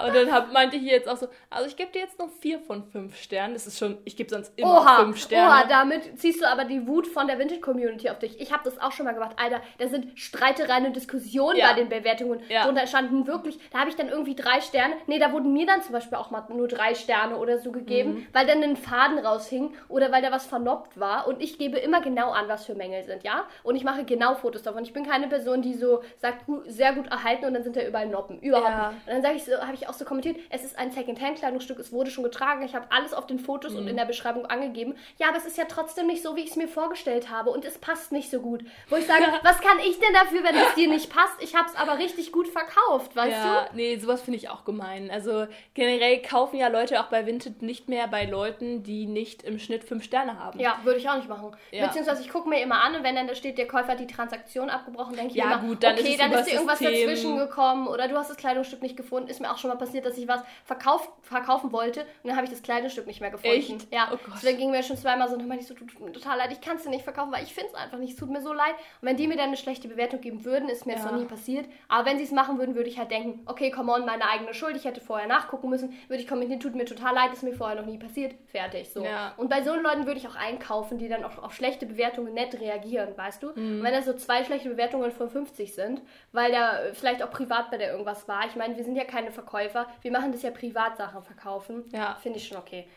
und dann hab, meinte ich jetzt auch so, also ich gebe dir jetzt noch vier von fünf Sternen. Das ist schon, ich gebe sonst immer Oha, fünf Sterne. oha, damit ziehst du aber die Wut von der Vintage-Community auf dich. Ich habe das auch schon mal gemacht. Alter, da sind Streitereien und Diskussionen Ja. bei den Bewertungen. Ja. Und da standen wirklich, da habe ich dann irgendwie drei Sterne. Nee, da wurden mir dann zum Beispiel auch mal nur drei Sterne oder so gegeben, Mhm. weil dann ein Faden raushing oder weil da was vernoppt war. Und ich gebe immer genau an, was für Mängel sind, ja? Und ich mache genau Fotos davon. Ich bin keine Person, die so sagt, sehr gut erhalten und dann sind da überall Noppen. Überhaupt Ja. nicht. Und dann sage ich so, habe ich auch so kommentiert, es ist ein Second-Hand-Kleidungsstück, es wurde schon getragen, ich habe alles auf den Fotos Mhm. und in der Beschreibung angegeben. Ja, aber es ist ja trotzdem nicht so, wie ich es mir vorgestellt habe und es passt nicht so gut. Wo ich sage, (laughs) was kann ich denn dafür, wenn es dir nicht passt? Ich habe es aber richtig gut verkauft, weißt ja, nee, sowas finde ich auch gemein. Also generell kaufen ja Leute auch bei Vinted nicht mehr bei Leuten, die nicht im Schnitt fünf Sterne haben. du? Ja, würde ich auch nicht machen. Ja. Beziehungsweise ich gucke mir immer an und wenn dann da steht, der Käufer hat die Transaktion abgebrochen, denke ich Ja, immer, gut, dann okay, ist dann ist dir irgendwas System. dazwischen gekommen oder du hast das Kleidungsstück nicht gefunden. Ist mir auch schon mal passiert, dass ich was verkauft, verkaufen wollte und dann habe ich das Kleidungsstück nicht mehr gefunden. Echt? Ja, Oh deswegen ging mir schon zweimal so und dann meinte ich so, tut mir total leid, ich kann es dir nicht verkaufen, weil ich finde es einfach nicht, es tut mir so leid. Und wenn die mir dann eine schlechte Bewertung geben würden, ist mir jetzt Ja. noch nie passiert, aber wenn sie es machen würden, würde ich halt denken, okay, come on, meine eigene Schuld, ich hätte vorher nachgucken müssen, würde ich kommentieren, tut mir total leid, ist mir vorher noch nie passiert, fertig, so. Ja. Und bei so Leuten würde ich auch einkaufen, die dann auch auf schlechte Bewertungen nett reagieren, weißt du? Mhm. Und wenn das so zwei schlechte Bewertungen von 50 sind, weil äh, vielleicht auch privat bei der irgendwas war, ich meine, wir sind ja keine Verkäufer, wir machen das ja Privatsachen verkaufen, Ja. finde ich schon okay.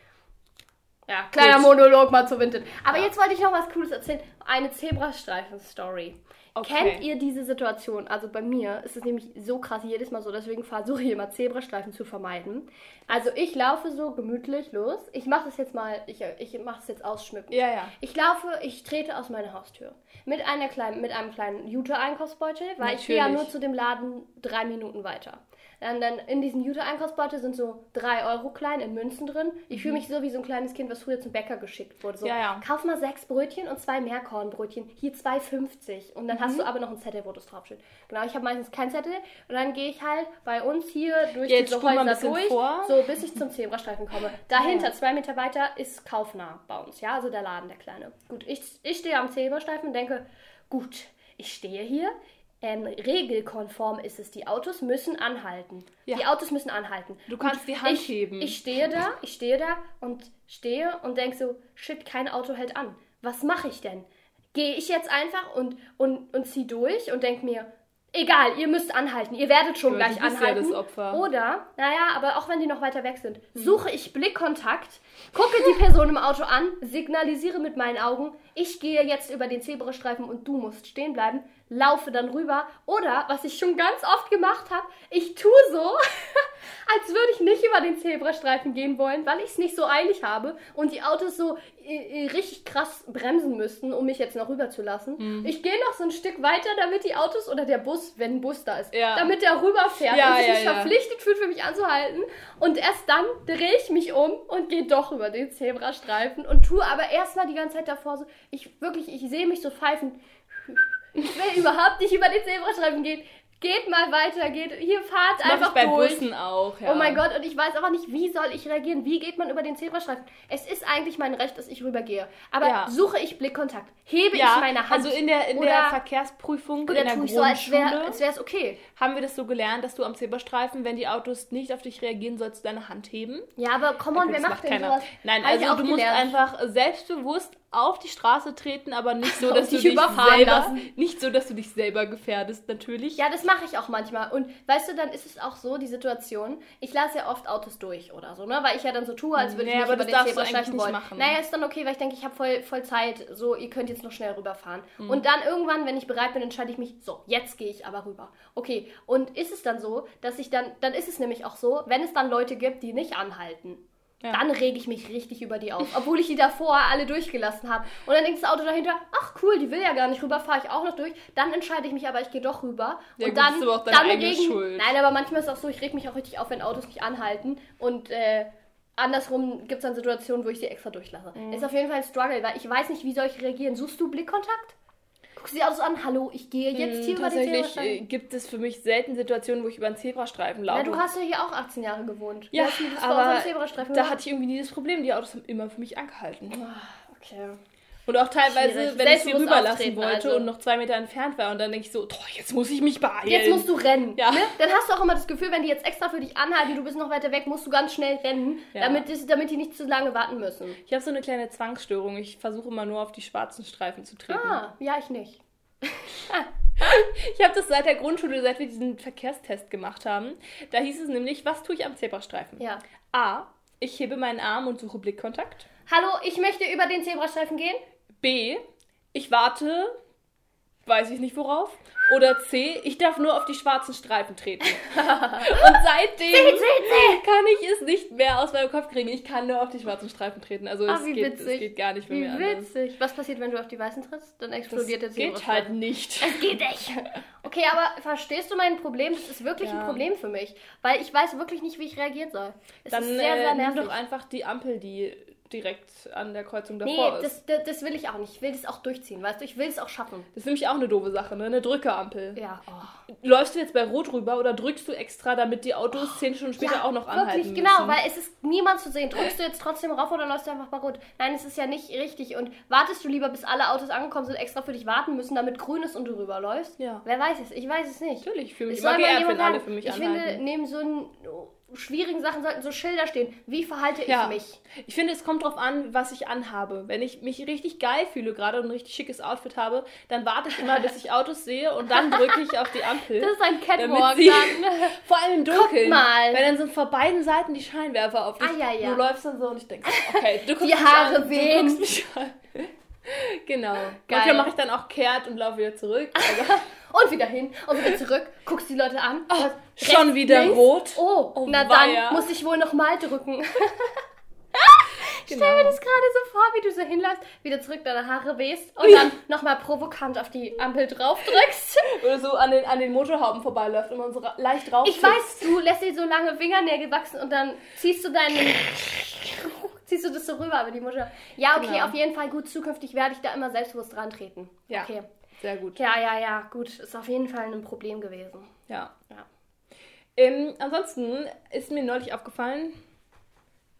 Ja, kleiner Gut. Monolog mal zu Vinted. Aber Ja. jetzt wollte ich noch was Cooles erzählen. Eine Zebrastreifen-Story. Okay. Kennt ihr diese Situation? Also bei mir ist es nämlich so krass jedes Mal so, deswegen versuche ich immer Zebrastreifen zu vermeiden. Also ich laufe so gemütlich los. Ich mache das jetzt mal, ich, ich mache es jetzt ausschmücken. Ja, ja. Ich laufe, ich trete aus meiner Haustür. Mit, einer kleinen, mit einem kleinen Jute-Einkaufsbeutel, weil ich gehe ja Natürlich. nur zu dem Laden drei Minuten weiter. Dann, dann in diesem Jute-Einkaufsbeutel sind so drei Euro klein in Münzen drin. Ich fühle mich so wie so ein kleines Kind, was früher zum Bäcker geschickt wurde. So, Mhm. Ja, ja. kauf mal sechs Brötchen und zwei Meerkornbrötchen. Hier 2,50. Und dann hast Mhm. du aber noch ein Zettel, wo das draufsteht. Genau, ich habe meistens kein Zettel. Und dann gehe ich halt bei uns hier durch Jetzt diese Häuser durch, vor. so bis ich zum Zebrastreifen komme. (laughs) Dahinter, Ja. zwei Meter weiter, ist Kaufnah bei uns. Ja, also der Laden, der kleine. Gut, ich, ich stehe am Zebrastreifen und denke, gut, ich stehe hier. Ähm, regelkonform ist es. Die Autos müssen anhalten. Ja. Die Autos müssen anhalten. Du kannst die Hand ich, heben. Ich stehe da, ich stehe da und stehe und denke so, shit, kein Auto hält an. Was mache ich denn? Gehe ich jetzt einfach und, und, und zieh durch und denke mir, egal, ihr müsst anhalten, ihr werdet schon Aber gleich ja anhalten. Opfer. Oder, naja, aber auch wenn die noch weiter weg sind, suche ich Blickkontakt, gucke die Person im Auto an, signalisiere mit meinen Augen, ich gehe jetzt über den Zebrastreifen und du musst stehen bleiben, laufe dann rüber. Oder, was ich schon ganz oft gemacht habe, ich tue so, (laughs) als würde ich nicht über den Zebrastreifen gehen wollen, weil ich es nicht so eilig habe und die Autos so äh, äh, richtig krass bremsen müssten, um mich jetzt noch rüber zu lassen. Mhm. Ich gehe noch so ein Stück weiter, damit die Autos oder der Bus, wenn ein Bus da ist, Ja. damit der rüberfährt Ja, und sich ja, nicht ja. verpflichtet fühlt, für mich anzuhalten. Und erst dann drehe ich mich um und gehe doch über den Zebrastreifen und tue aber erstmal die ganze Zeit davor so, ich wirklich, ich sehe mich so pfeifen. Ich will überhaupt nicht über den Zebrastreifen gehen. Geht mal weiter, geht, hier fahrt Das mache ich einfach bei durch. Bussen auch, ja. Oh mein Gott, und ich weiß aber nicht, wie soll ich reagieren? Wie geht man über den Zebrastreifen? Es ist eigentlich mein Recht, dass ich rübergehe. Aber Ja. suche ich Blickkontakt? Hebe ja, ich meine Hand? also in der, in oder, der Verkehrsprüfung oder in der tue ich so, als wäre es okay? haben wir das so gelernt, dass du am Zebrastreifen, wenn die Autos nicht auf dich reagieren, sollst du deine Hand heben. Ja, aber come on, wer das macht denn keiner. sowas? Nein, Hab also du musst einfach selbstbewusst auf die Straße treten, aber nicht so, (laughs) dass du dich überfahren selber, lassen. nicht so, dass du dich selber gefährdest, natürlich. Ja, das mache ich auch manchmal. Und weißt du, dann ist es auch so, die Situation, ich lasse ja oft Autos durch oder so, ne? Weil ich ja dann so tue, als würde ich Nee, nicht aber über das den Zebrastreifen wollen. machen. Naja, ist dann okay, weil ich denke, ich habe voll, voll Zeit, so, ihr könnt jetzt noch schnell rüberfahren. Mhm. Und dann irgendwann, wenn ich bereit bin, entscheide ich mich, so, jetzt gehe ich aber rüber. Okay, und ist es dann so, dass ich dann, dann ist es nämlich auch so, wenn es dann Leute gibt, die nicht anhalten, Ja. dann rege ich mich richtig über die auf. Obwohl ich die davor alle durchgelassen habe. Und dann denkt das Auto dahinter, ach cool, die will ja gar nicht rüber, fahre ich auch noch durch. Dann entscheide ich mich aber, ich gehe doch rüber. Ja, und gut, dann, ist aber auch deine dann eigene regen, Schuld. Nein, aber manchmal ist es auch so, ich reg mich auch richtig auf, wenn Autos nicht anhalten. Und äh, andersrum gibt es dann Situationen, wo ich sie extra durchlasse. Mhm. Ist auf jeden Fall ein Struggle, weil ich weiß nicht, wie soll ich reagieren. Suchst du Blickkontakt? Guckst du die Autos an, hallo, ich gehe jetzt hier über den Hm, Tatsächlich Zebrastreifen. äh, gibt es für mich selten Situationen, wo ich über einen Zebrastreifen laufe. Ja, du hast ja hier auch 18 Jahre gewohnt. Ja, aber da hatte ich irgendwie nie das Problem. Die Autos haben immer für mich angehalten. Okay. Und auch teilweise, Schwierig. wenn ich sie rüberlassen wollte also. und noch zwei Meter entfernt war und dann denke ich so, "Boah, jetzt muss ich mich beeilen. Jetzt musst du rennen. Ja. Ne? Dann hast du auch immer das Gefühl, wenn die jetzt extra für dich anhalten, du bist noch weiter weg, musst du ganz schnell rennen, Ja. damit, es- damit die nicht zu lange warten müssen. Ich habe so eine kleine Zwangsstörung. Ich versuche immer nur auf die schwarzen Streifen zu treten. Ah, ja, ich nicht. Ich habe das seit der Grundschule, seit wir diesen Verkehrstest gemacht haben. Da hieß es nämlich, was tue ich am Zebrastreifen? Ja. A. Ich hebe meinen Arm und suche Blickkontakt. Hallo, ich möchte über den Zebrastreifen gehen. B. Ich warte, weiß ich nicht worauf. Oder C. Ich darf nur auf die schwarzen Streifen treten. (laughs) und seitdem kann ich es nicht mehr aus meinem Kopf kriegen. Ich kann nur auf die schwarzen Streifen treten. Also Ah, es, geht, es geht gar nicht mehr, Wie anders. witzig. Was passiert, wenn du auf die Weißen trittst? Dann explodiert der Das geht halt nicht. Es geht nicht. (laughs) Okay, aber verstehst du mein Problem? Das ist wirklich Ja. ein Problem für mich, weil ich weiß wirklich nicht, wie ich reagieren soll. Es Dann ist sehr, sehr äh, nimm nervig. doch einfach die Ampel, die direkt an der Kreuzung Nee, davor ist. das, das, das will ich auch nicht. Ich will das auch durchziehen, weißt du? Ich will es auch schaffen. Das ist nämlich auch eine doofe Sache, ne? Eine Drückerampel. Ja, oh. Läufst du jetzt bei Rot rüber oder drückst du extra, damit die Autos zehn Stunden später auch noch anhalten Wirklich, genau, müssen? weil es ist niemand zu sehen. Drückst du jetzt trotzdem rauf oder läufst du einfach bei Rot? Nein, es ist ja nicht richtig. Und wartest du lieber, bis alle Autos angekommen sind, extra für dich warten müssen, damit grün ist und du rüberläufst? Ja. Wer weiß es? Ich weiß es nicht. Natürlich, ich fühle mich immer geehrt, wenn alle für mich Ich anhalten. finde, neben so einen schwierigen Sachen sollten so Schilder stehen. Wie verhalte ich ja. mich? Ich finde, es kommt drauf an, was ich anhabe. Wenn ich mich richtig geil fühle gerade und ein richtig schickes Outfit habe, dann warte ich immer, (laughs) bis ich Autos sehe und dann drücke ich auf die Ampel. Das ist ein Catwalk sie, dann. (laughs) vor allem im Dunkeln. mal. Wenn dann sind von beiden Seiten die Scheinwerfer auf dich. Ah, ja, ja. Du läufst dann so und ich denke, okay, du guckst Die Haare an, wehen. Du guckst mich an. (laughs) Genau. Geil. Manchmal mache ich dann auch kehrt und laufe wieder zurück. Und wieder hin und wieder zurück. Guckst die Leute an. Was? schon wieder links? rot. Oh, Oh, na weia. dann muss ich wohl nochmal drücken. (laughs) Genau. Stell mir das gerade so vor, wie du so hinläufst, wieder zurück deine Haare wehst und dann nochmal provokant auf die Ampel drauf drückst. (laughs) Oder so an den, an den Motorhauben vorbeiläuft und man so leicht drauf Ich weiß, du lässt dir so lange Fingernägel wachsen und dann ziehst du deinen. (laughs) ziehst du das so rüber über die Mutter. Ja, okay, Genau. auf jeden Fall gut. Zukünftig werde ich da immer selbstbewusst dran treten. Ja. Okay. Sehr gut. Ja, ja, ja, gut. Ist auf jeden Fall ein Problem gewesen. Ja. Ja. Ähm, ansonsten ist mir neulich aufgefallen,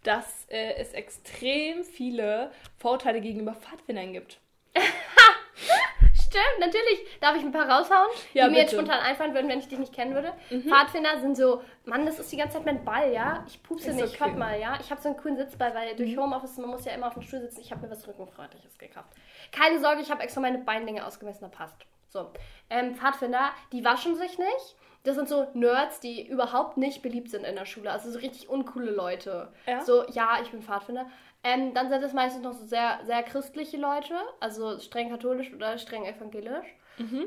dass äh, es extrem viele Vorurteile gegenüber Pfadfindern gibt. (laughs) Stimmt, natürlich. Darf ich ein paar raushauen, Ja, die mir jetzt bitte. spontan einfallen würden, wenn ich dich nicht kennen würde? Pfadfinder sind so, Mann, das ist die ganze Zeit mein Ball, ja? Ich pupse Ist nicht, okay. Mhm. hört mal, ja? Ich habe so einen coolen Sitzball, weil durch Homeoffice, man muss ja immer auf dem Stuhl sitzen. Ich habe mir was Rückenfreundliches gekauft. Keine Sorge, ich habe extra meine Beinlänge ausgemessen, da passt. So, ähm, Pfadfinder, die waschen sich nicht. Das sind so Nerds, die überhaupt nicht beliebt sind in der Schule. Also so richtig uncoole Leute. Ja? So, ja, ich bin Pfadfinder. Ähm, dann sind es meistens noch so sehr, sehr christliche Leute, also streng katholisch oder streng evangelisch.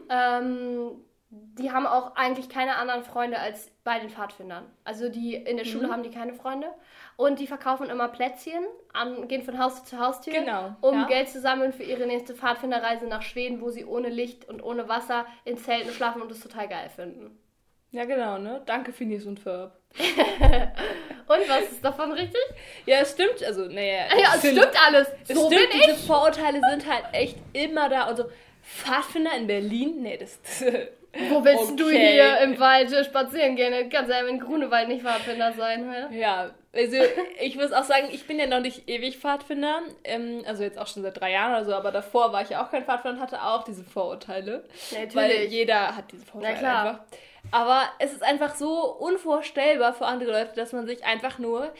Ähm, die haben auch eigentlich keine anderen Freunde als bei den Pfadfindern. Also die in der Schule haben die keine Freunde. Und die verkaufen immer Plätzchen, an, gehen von Haus zu Haustür, Genau, um ja. Geld zu sammeln für ihre nächste Pfadfinderreise nach Schweden, wo sie ohne Licht und ohne Wasser in Zelten schlafen und das total geil finden. Ja, genau, ne? Danke, Phineas und Ferb. (laughs) Und was ist davon richtig? Ja, es stimmt. Also, naja. Ja, es stimmt alles. Es So stimmt, bin ich. diese Vorurteile sind halt echt immer da. Und so, Pfadfinder in Berlin? Nee, das. Wo willst du Okay. hier im Wald spazieren gehen? Ganz ja in Grunewald nicht Pfadfinder sein, oder? Ja, also ich muss auch sagen, ich bin ja noch nicht ewig Pfadfinder. Ähm, also jetzt auch schon seit drei Jahren oder so, aber davor war ich ja auch kein Pfadfinder und hatte auch diese Vorurteile. Natürlich. Weil jeder hat diese Vorurteile Na klar. einfach. Aber es ist einfach so unvorstellbar für andere Leute, dass man sich einfach nur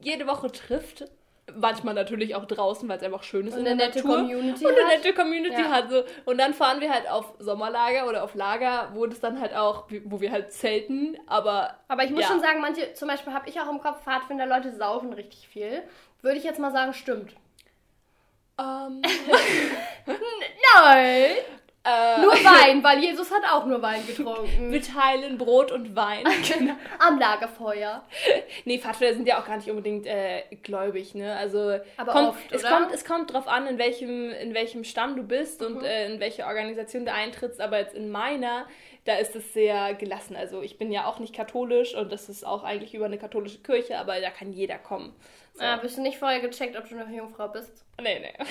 jede Woche trifft. Manchmal natürlich auch draußen, weil es einfach schön ist Und in eine der nette Natur. Community Und eine hat. nette Community Ja. hat. So. Und dann fahren wir halt auf Sommerlager oder auf Lager, wo das dann halt auch, wo wir halt zelten. Aber Aber ich muss Ja. schon sagen, manche, zum Beispiel habe ich auch im Kopf, Pfadfinder, Leute saufen richtig viel. Würde ich jetzt mal sagen, stimmt. ähm, (laughs) Nein! Äh, Nur (laughs) Wein, weil Jesus hat auch nur Wein getrunken. Wir teilen Brot und Wein. (laughs) Am Lagerfeuer. nee, Pfadfinder sind ja auch gar nicht unbedingt äh, gläubig, ne? Also Aber kommt, oft, es, kommt, es kommt drauf an, in welchem, in welchem Stamm du bist und äh, in welche Organisation du eintrittst. Aber jetzt in meiner, da ist es sehr gelassen. Also ich bin ja auch nicht katholisch und das ist auch eigentlich über eine katholische Kirche, aber da kann jeder kommen. Ah, bist du nicht vorher gecheckt, ob du eine Jungfrau bist? nee, nee. (laughs)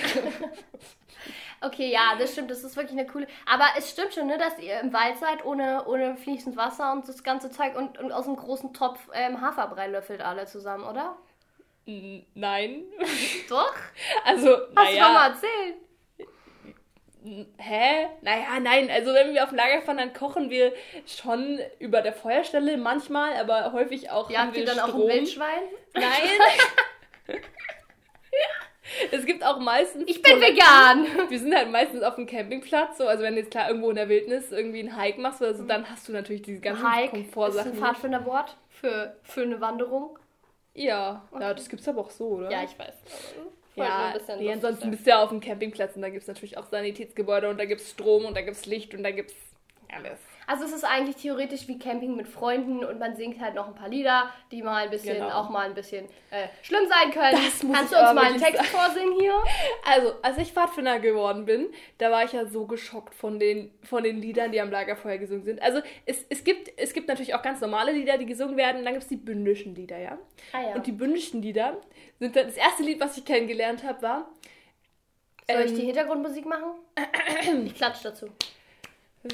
Okay, ja, das stimmt. Das ist wirklich eine coole. Aber es stimmt schon, ne, dass ihr im Wald seid, ohne, ohne fließend Wasser und das ganze Zeug und, und aus einem großen Topf ähm, Haferbrei löffelt alle zusammen, oder? N- Nein. (laughs) Doch? Also, Hast du doch mal naja. erzählt. Hä? Naja, nein, also wenn wir auf dem Lager fahren, dann kochen wir schon über der Feuerstelle manchmal, aber häufig auch haben Jagt wir ihr dann auch Strom. ein Wildschwein? Nein. (laughs) (laughs) es gibt auch meistens. Ich bin vegan! Wir sind halt meistens auf dem Campingplatz, so, also wenn du jetzt klar irgendwo in der Wildnis irgendwie einen Hike machst oder so, dann hast du natürlich diese ganzen Hike ist Komfortsachen. ein Pfadfinderwort für, für eine Wanderung. Ja, ja, das gibt's aber auch so, oder? Ja, ich weiß. Ja, ein nee, ansonsten bist du ja auf dem Campingplatz und da gibt es natürlich auch Sanitätsgebäude und da gibt es Strom und da gibt es Licht und da gibt es alles. Also es ist eigentlich theoretisch wie Camping mit Freunden und man singt halt noch ein paar Lieder, die mal ein bisschen, Genau. auch mal ein bisschen äh, schlimm sein können. Das muss Kannst ich du uns mal einen Text vorsingen hier? (laughs) Also, als ich Pfadfinder geworden bin, da war ich ja so geschockt von den, von den Liedern, die am Lagerfeuer gesungen sind. Also, es, es, gibt, es gibt natürlich auch ganz normale Lieder, die gesungen werden, und dann gibt es die bündischen Lieder, ja? Ah ja. Und die bündischen Lieder sind dann, das erste Lied, was ich kennengelernt habe, war Soll ich ähm, die Hintergrundmusik machen? ich klatsch dazu.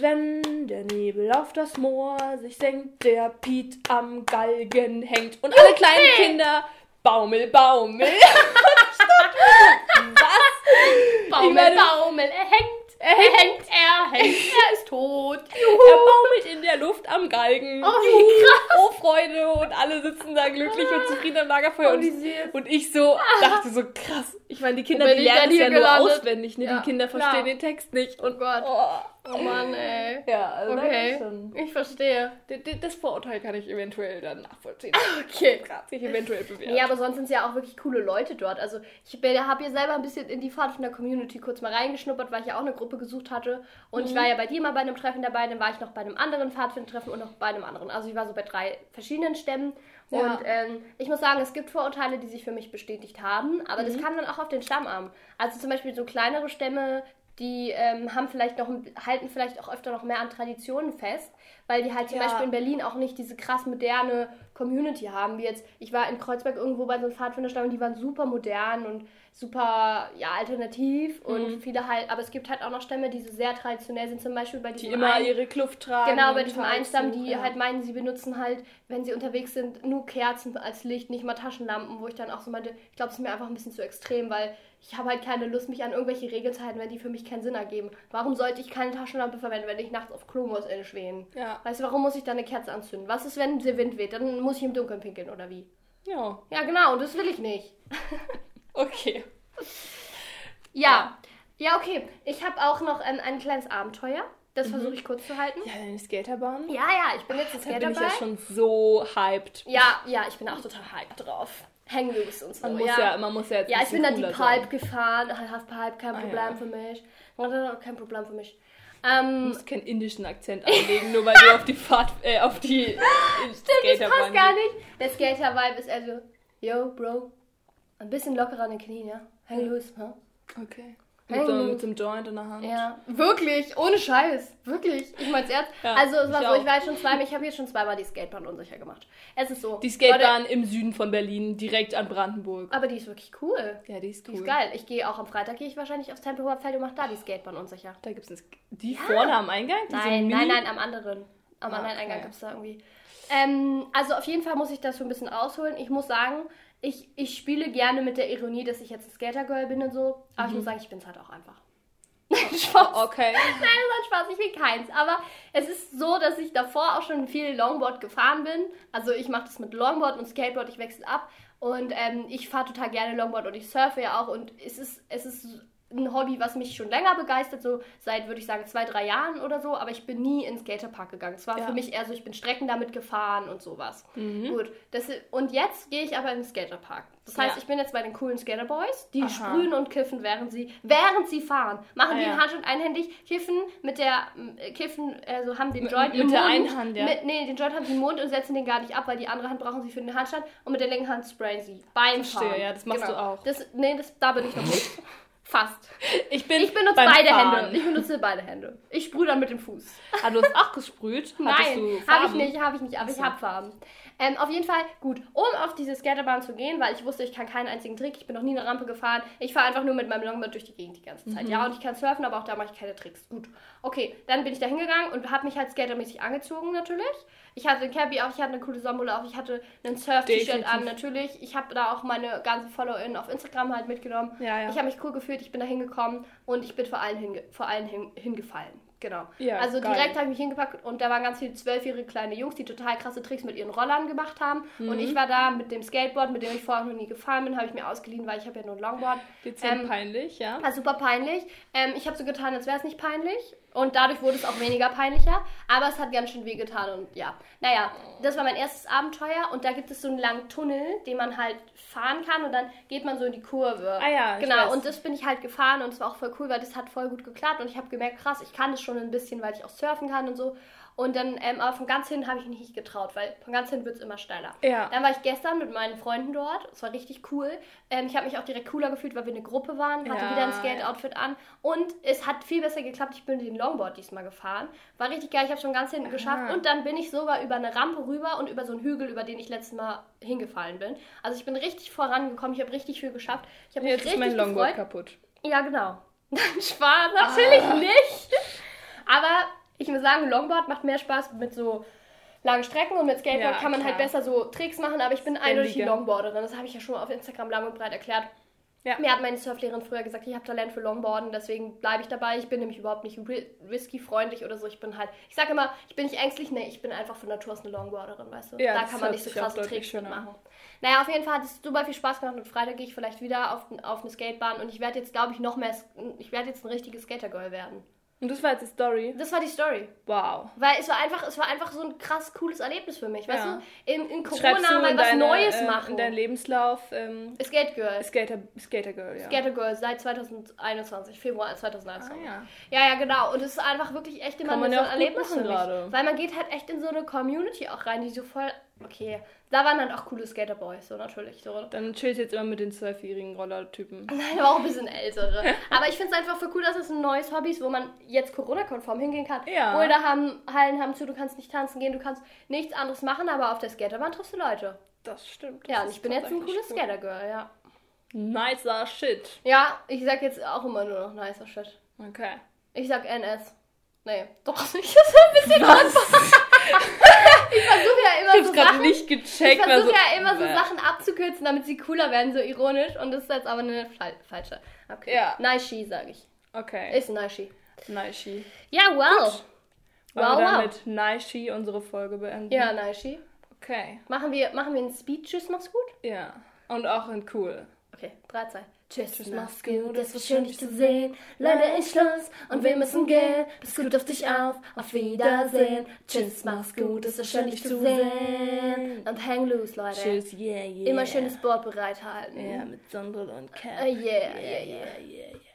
Wenn der Nebel auf das Moor sich senkt, der Piet am Galgen hängt und alle kleinen Kinder Baumel, Baumel. (laughs) Was? Baumel, meine- Baumel, er hängt, er hängt, er hängt, (laughs) er ist tot. Er baumelt in der Luft am Galgen. Oh, wie krass. Oh, Freude. Und alle sitzen da glücklich und zufrieden am Lagerfeuer. Und, Oh, süß. und ich so dachte so, krass. Ich meine, die Kinder, Und die lernen es ja hier nur gelandet- auswendig. Ne? Ja, die Kinder verstehen den Text nicht. Und Oh Gott. Oh, Oh Mann, ey. ja, also Okay, schon, ich verstehe. D- das Vorurteil kann ich eventuell dann nachvollziehen. Okay. Hat sich eventuell bewährt. Nee, aber sonst sind es ja auch wirklich coole Leute dort. Also ich habe hier selber ein bisschen in die Pfadfinder-Community kurz mal reingeschnuppert, weil ich ja auch eine Gruppe gesucht hatte. Und ich war ja bei dir mal bei einem Treffen dabei, dann war ich noch bei einem anderen Pfadfinder-Treffen und noch bei einem anderen. Also ich war so bei drei verschiedenen Stämmen. Ja. Und ähm, ich muss sagen, es gibt Vorurteile, die sich für mich bestätigt haben, aber das kam dann auch auf den Stamm an. Also zum Beispiel so kleinere Stämme, die ähm, haben vielleicht noch, halten vielleicht auch öfter noch mehr an Traditionen fest, weil die halt zum Ja. Beispiel in Berlin auch nicht diese krass moderne Community haben, wie jetzt, ich war in Kreuzberg irgendwo bei so einem Pfadfinderstamm und die waren super modern und super, ja, alternativ Mhm. und viele halt, aber es gibt halt auch noch Stämme, die so sehr traditionell sind, zum Beispiel bei die diesem immer einen- ihre Kluft tragen. Genau, bei diesem einen Stamm, die ja. halt meinen, sie benutzen halt, wenn sie unterwegs sind, nur Kerzen als Licht, nicht mal Taschenlampen, wo ich dann auch so meinte, ich glaube, es ist mir einfach ein bisschen zu extrem, weil ich habe halt keine Lust, mich an irgendwelche Regeln zu halten, wenn die für mich keinen Sinn ergeben. Warum sollte ich keine Taschenlampe verwenden, wenn ich nachts auf Klo muss in Schweden? Ja. Weißt du, warum muss ich da eine Kerze anzünden? Was ist, wenn der Wind weht? Dann muss ich im Dunkeln pinkeln, oder wie? Ja, Ja, genau, und das will ich nicht. (laughs) okay. Ja, ja, okay. Ich habe auch noch ein, ein kleines Abenteuer. Das versuche ich kurz zu halten. Ja, deine Skaterbahn. Ja, ja, ich bin jetzt ein Da bin ich ja schon so hyped. Ja, ja, ich bin auch total hyped drauf. Hang loose und so. Man muss ja, man muss ja jetzt Ja, ich bin dann die cooler sein. Pipe gefahren. Half Pipe, kein Ah, Problem ja. für mich. Kein Problem für mich. Du Ähm, musst keinen indischen Akzent anlegen, nur weil du auf die Fahrt, äh, auf die (laughs) Stimmt, das passt gar nicht. Der Skater-Vibe ist also, yo, Bro, ein bisschen lockerer an den Knien, ja? Hang loose, huh? Okay. Mit so, mit so einem Joint in der Hand. Ja, wirklich, ohne Scheiß, wirklich. Ich mein's ernst. Ja, also es war ich so, auch. ich war jetzt schon zweimal, ich habe jetzt schon zweimal die Skatebahn unsicher gemacht. Es ist so. Die Leute, Skatebahn im Süden von Berlin, direkt an Brandenburg. aber die ist wirklich cool. Ja, die ist Die cool. ist geil. Ich gehe auch am Freitag gehe ich wahrscheinlich aufs Tempelhofer Feld und mache da die Skatebahn unsicher. Da gibt es die vorne am Eingang? Nein, nein, nein, am anderen. Am Ah, anderen. Eingang gibt es da irgendwie. Ähm, also auf jeden Fall muss ich das so ein bisschen ausholen. Ich muss sagen, ich, ich spiele gerne mit der Ironie, dass ich jetzt ein Skatergirl bin und so. Aber ich muss sagen, ich bin es halt auch einfach. (laughs) Nein, Spaß. Okay. Nein, das hat Spaß, ich will keins. Aber es ist so, dass ich davor auch schon viel Longboard gefahren bin. Also ich mache das mit Longboard und Skateboard, ich wechsle ab. Und ähm, ich fahre total gerne Longboard und ich surfe ja auch. Und es ist, es ist ein Hobby, was mich schon länger begeistert, so seit, würde ich sagen, zwei, drei Jahren oder so. Aber ich bin nie in den Skaterpark gegangen. Es war Ja. für mich eher so, ich bin Strecken damit gefahren und sowas. Mhm. Gut, das, und jetzt gehe ich aber in den Skaterpark. Das heißt, Ja. ich bin jetzt bei den coolen Skaterboys, die Aha. sprühen und kiffen, während sie, während sie fahren. Machen Ah, die ja. den Handstand einhändig, kiffen mit der, äh, kiffen, also haben den Joint mit im der Mund. einen Hand, ja. Mit, nee, den Joint haben sie im Mund und setzen den gar nicht ab, weil die andere Hand brauchen sie für den Handstand und mit der linken Hand sprayen sie. Beim Verstehe, Fahren. ja, das machst du auch. Das, nee, das, da bin ich noch nicht. (laughs) Fast. Ich bin Ich benutze beide Fahren. Hände. Ich benutze beide Hände. Ich sprühe dann mit dem Fuß. Ah, du hast auch gesprüht? Nein, habe ich nicht, habe ich nicht, aber ich habe Farben. Ähm, auf jeden Fall, gut, um auf diese Skaterbahn zu gehen, weil ich wusste, ich kann keinen einzigen Trick, ich bin noch nie eine Rampe gefahren. Ich fahre einfach nur mit meinem Longboard durch die Gegend die ganze Zeit. Mhm. Ja, und ich kann surfen, aber auch da mache ich keine Tricks. Gut. Okay, dann bin ich da hingegangen und habe mich halt skatermäßig angezogen, natürlich. Ich hatte ein Cappy auf, ich hatte eine coole Sonnenbrille auf, ich hatte ein Surf-T-Shirt an, natürlich. Ich habe da auch meine ganzen FollowerInnen auf Instagram halt mitgenommen. Ja, ja. Ich habe mich cool gefühlt. ich bin da hingekommen und ich bin vor allen, hinge vor allen hin hingefallen. Genau. Ja, also geil. direkt habe ich mich hingepackt und da waren ganz viele zwölfjährige kleine Jungs, die total krasse Tricks mit ihren Rollern gemacht haben. Mhm. Und ich war da mit dem Skateboard, mit dem ich vorher noch nie gefahren bin, habe ich mir ausgeliehen, weil ich habe ja nur ein Longboard. Dezent Ähm, peinlich, ja. war super peinlich. Ähm, ich habe so getan, als wäre es nicht peinlich. Und dadurch wurde es auch weniger peinlicher. Aber es hat ganz schön weh getan. Und ja, naja, das war mein erstes Abenteuer. Und da gibt es so einen langen Tunnel, den man halt fahren kann. Und dann geht man so in die Kurve. Ah ja, Genau, weiß. und das bin ich halt gefahren. Und es war auch voll cool, weil das hat voll gut geklappt. Und ich habe gemerkt, krass, ich kann das schon ein bisschen, weil ich auch surfen kann und so. Und dann, ähm, aber von ganz hinten habe ich mich nicht getraut, weil von ganz hinten wird es immer steiler. Ja. Dann war ich gestern mit meinen Freunden dort. Es war richtig cool. Ähm, ich habe mich auch direkt cooler gefühlt, weil wir eine Gruppe waren. Hatte Ja, wieder ein Skate-Outfit an. Und es hat viel besser geklappt. Ich bin den Longboard diesmal gefahren. War richtig geil. Ich habe schon ganz hinten geschafft. Und dann bin ich sogar über eine Rampe rüber und über so einen Hügel, über den ich letztes Mal hingefallen bin. Also ich bin richtig vorangekommen. Ich habe richtig viel geschafft. Ich habe mich Jetzt ist richtig mein Longboard gefreut. kaputt. Ja, genau. (laughs) Spaß, natürlich Ah. nicht. Aber ich muss sagen, Longboard macht mehr Spaß mit so langen Strecken und mit Skateboard Ja, kann man halt klar. besser so Tricks machen, aber ich bin eindeutig die. Longboarderin. Das habe ich ja schon auf Instagram lang und breit erklärt. Ja. Mir hat meine Surflehrerin früher gesagt, ich habe Talent für Longboarden, deswegen bleibe ich dabei. Ich bin nämlich überhaupt nicht risky-freundlich oder so. Ich bin halt, ich sage immer, ich bin nicht ängstlich, nee, ich bin einfach von Natur aus eine Longboarderin, weißt du. Ja, da kann man nicht so krasse Tricks mitmachen. Naja, auf jeden Fall hat es super viel Spaß gemacht und Freitag gehe ich vielleicht wieder auf, auf eine Skatebahn und ich werde jetzt, glaube ich, noch mehr, ich werde jetzt ein richtiges Skatergirl werden. Und das war jetzt die Story. Das war die Story. Wow. Weil es war einfach, es war einfach so ein krass cooles Erlebnis für mich. Weißt Ja. du, in, in Corona du mal in was deine, Neues äh, machen. In deinen Lebenslauf ähm, Skate Girl. Skater, Skater Girl, ja. Skater Girl seit 2021, Februar 2021. Ah, ja. Ja, ja, genau. Und es ist einfach wirklich echt immer so ein Erlebnis für mich. gerade. Weil man geht halt echt in so eine Community auch rein, die so voll. Okay. Da waren dann auch coole Skaterboys, so natürlich. So. Dann chillst du jetzt immer mit den zwölfjährigen Rollertypen. Nein, aber auch ein bisschen ältere. (laughs) Aber ich finde es einfach voll cool, dass es ein neues Hobby ist, wo man jetzt Corona-konform hingehen kann. Ja. Boulder haben, Hallen haben zu, du kannst nicht tanzen gehen, du kannst nichts anderes machen, aber auf der Skaterbahn triffst du Leute. Das stimmt. Ja, Das und ist ich bin jetzt ein cooles gut. Skatergirl, ja. Nicer Shit. Ja, ich sag jetzt auch immer nur noch nicer Shit. Okay. Ich sag NS. Nee, doch nicht. (laughs) Das ist ein bisschen was. Ich versuche ja Ich immer hab's so Sachen. nicht Ich gecheckt. war versuche ja immer so. Sachen abzukürzen, damit sie cooler werden, so ironisch. Und das ist jetzt aber eine fal- falsche. Okay. Ja. Naishi, sag ich. Okay. Ist Naishi. Naishi. Ja, well. Wollen Wow, wir wow. damit Naishi unsere Folge beenden? Ja, Naishi. Okay. Machen wir, machen wir einen Speed. Tschüss, mach's gut. Ja. Und auch in cool. Okay, 3, 2. Tschüss, Tschüss, mach's gut. Es war schön, dich zu sehen. Leider ist Schluss und wir müssen gehen. Pass gut auf dich auf. Auf Wiedersehen. Tschüss, mach's gut. Es war schön, dich zu sehen. Und hang loose, Leute. Tschüss, yeah, yeah. Immer schönes Board bereithalten. Ja, mit Sandra und Cat. Äh, yeah, yeah, yeah. yeah, yeah, yeah.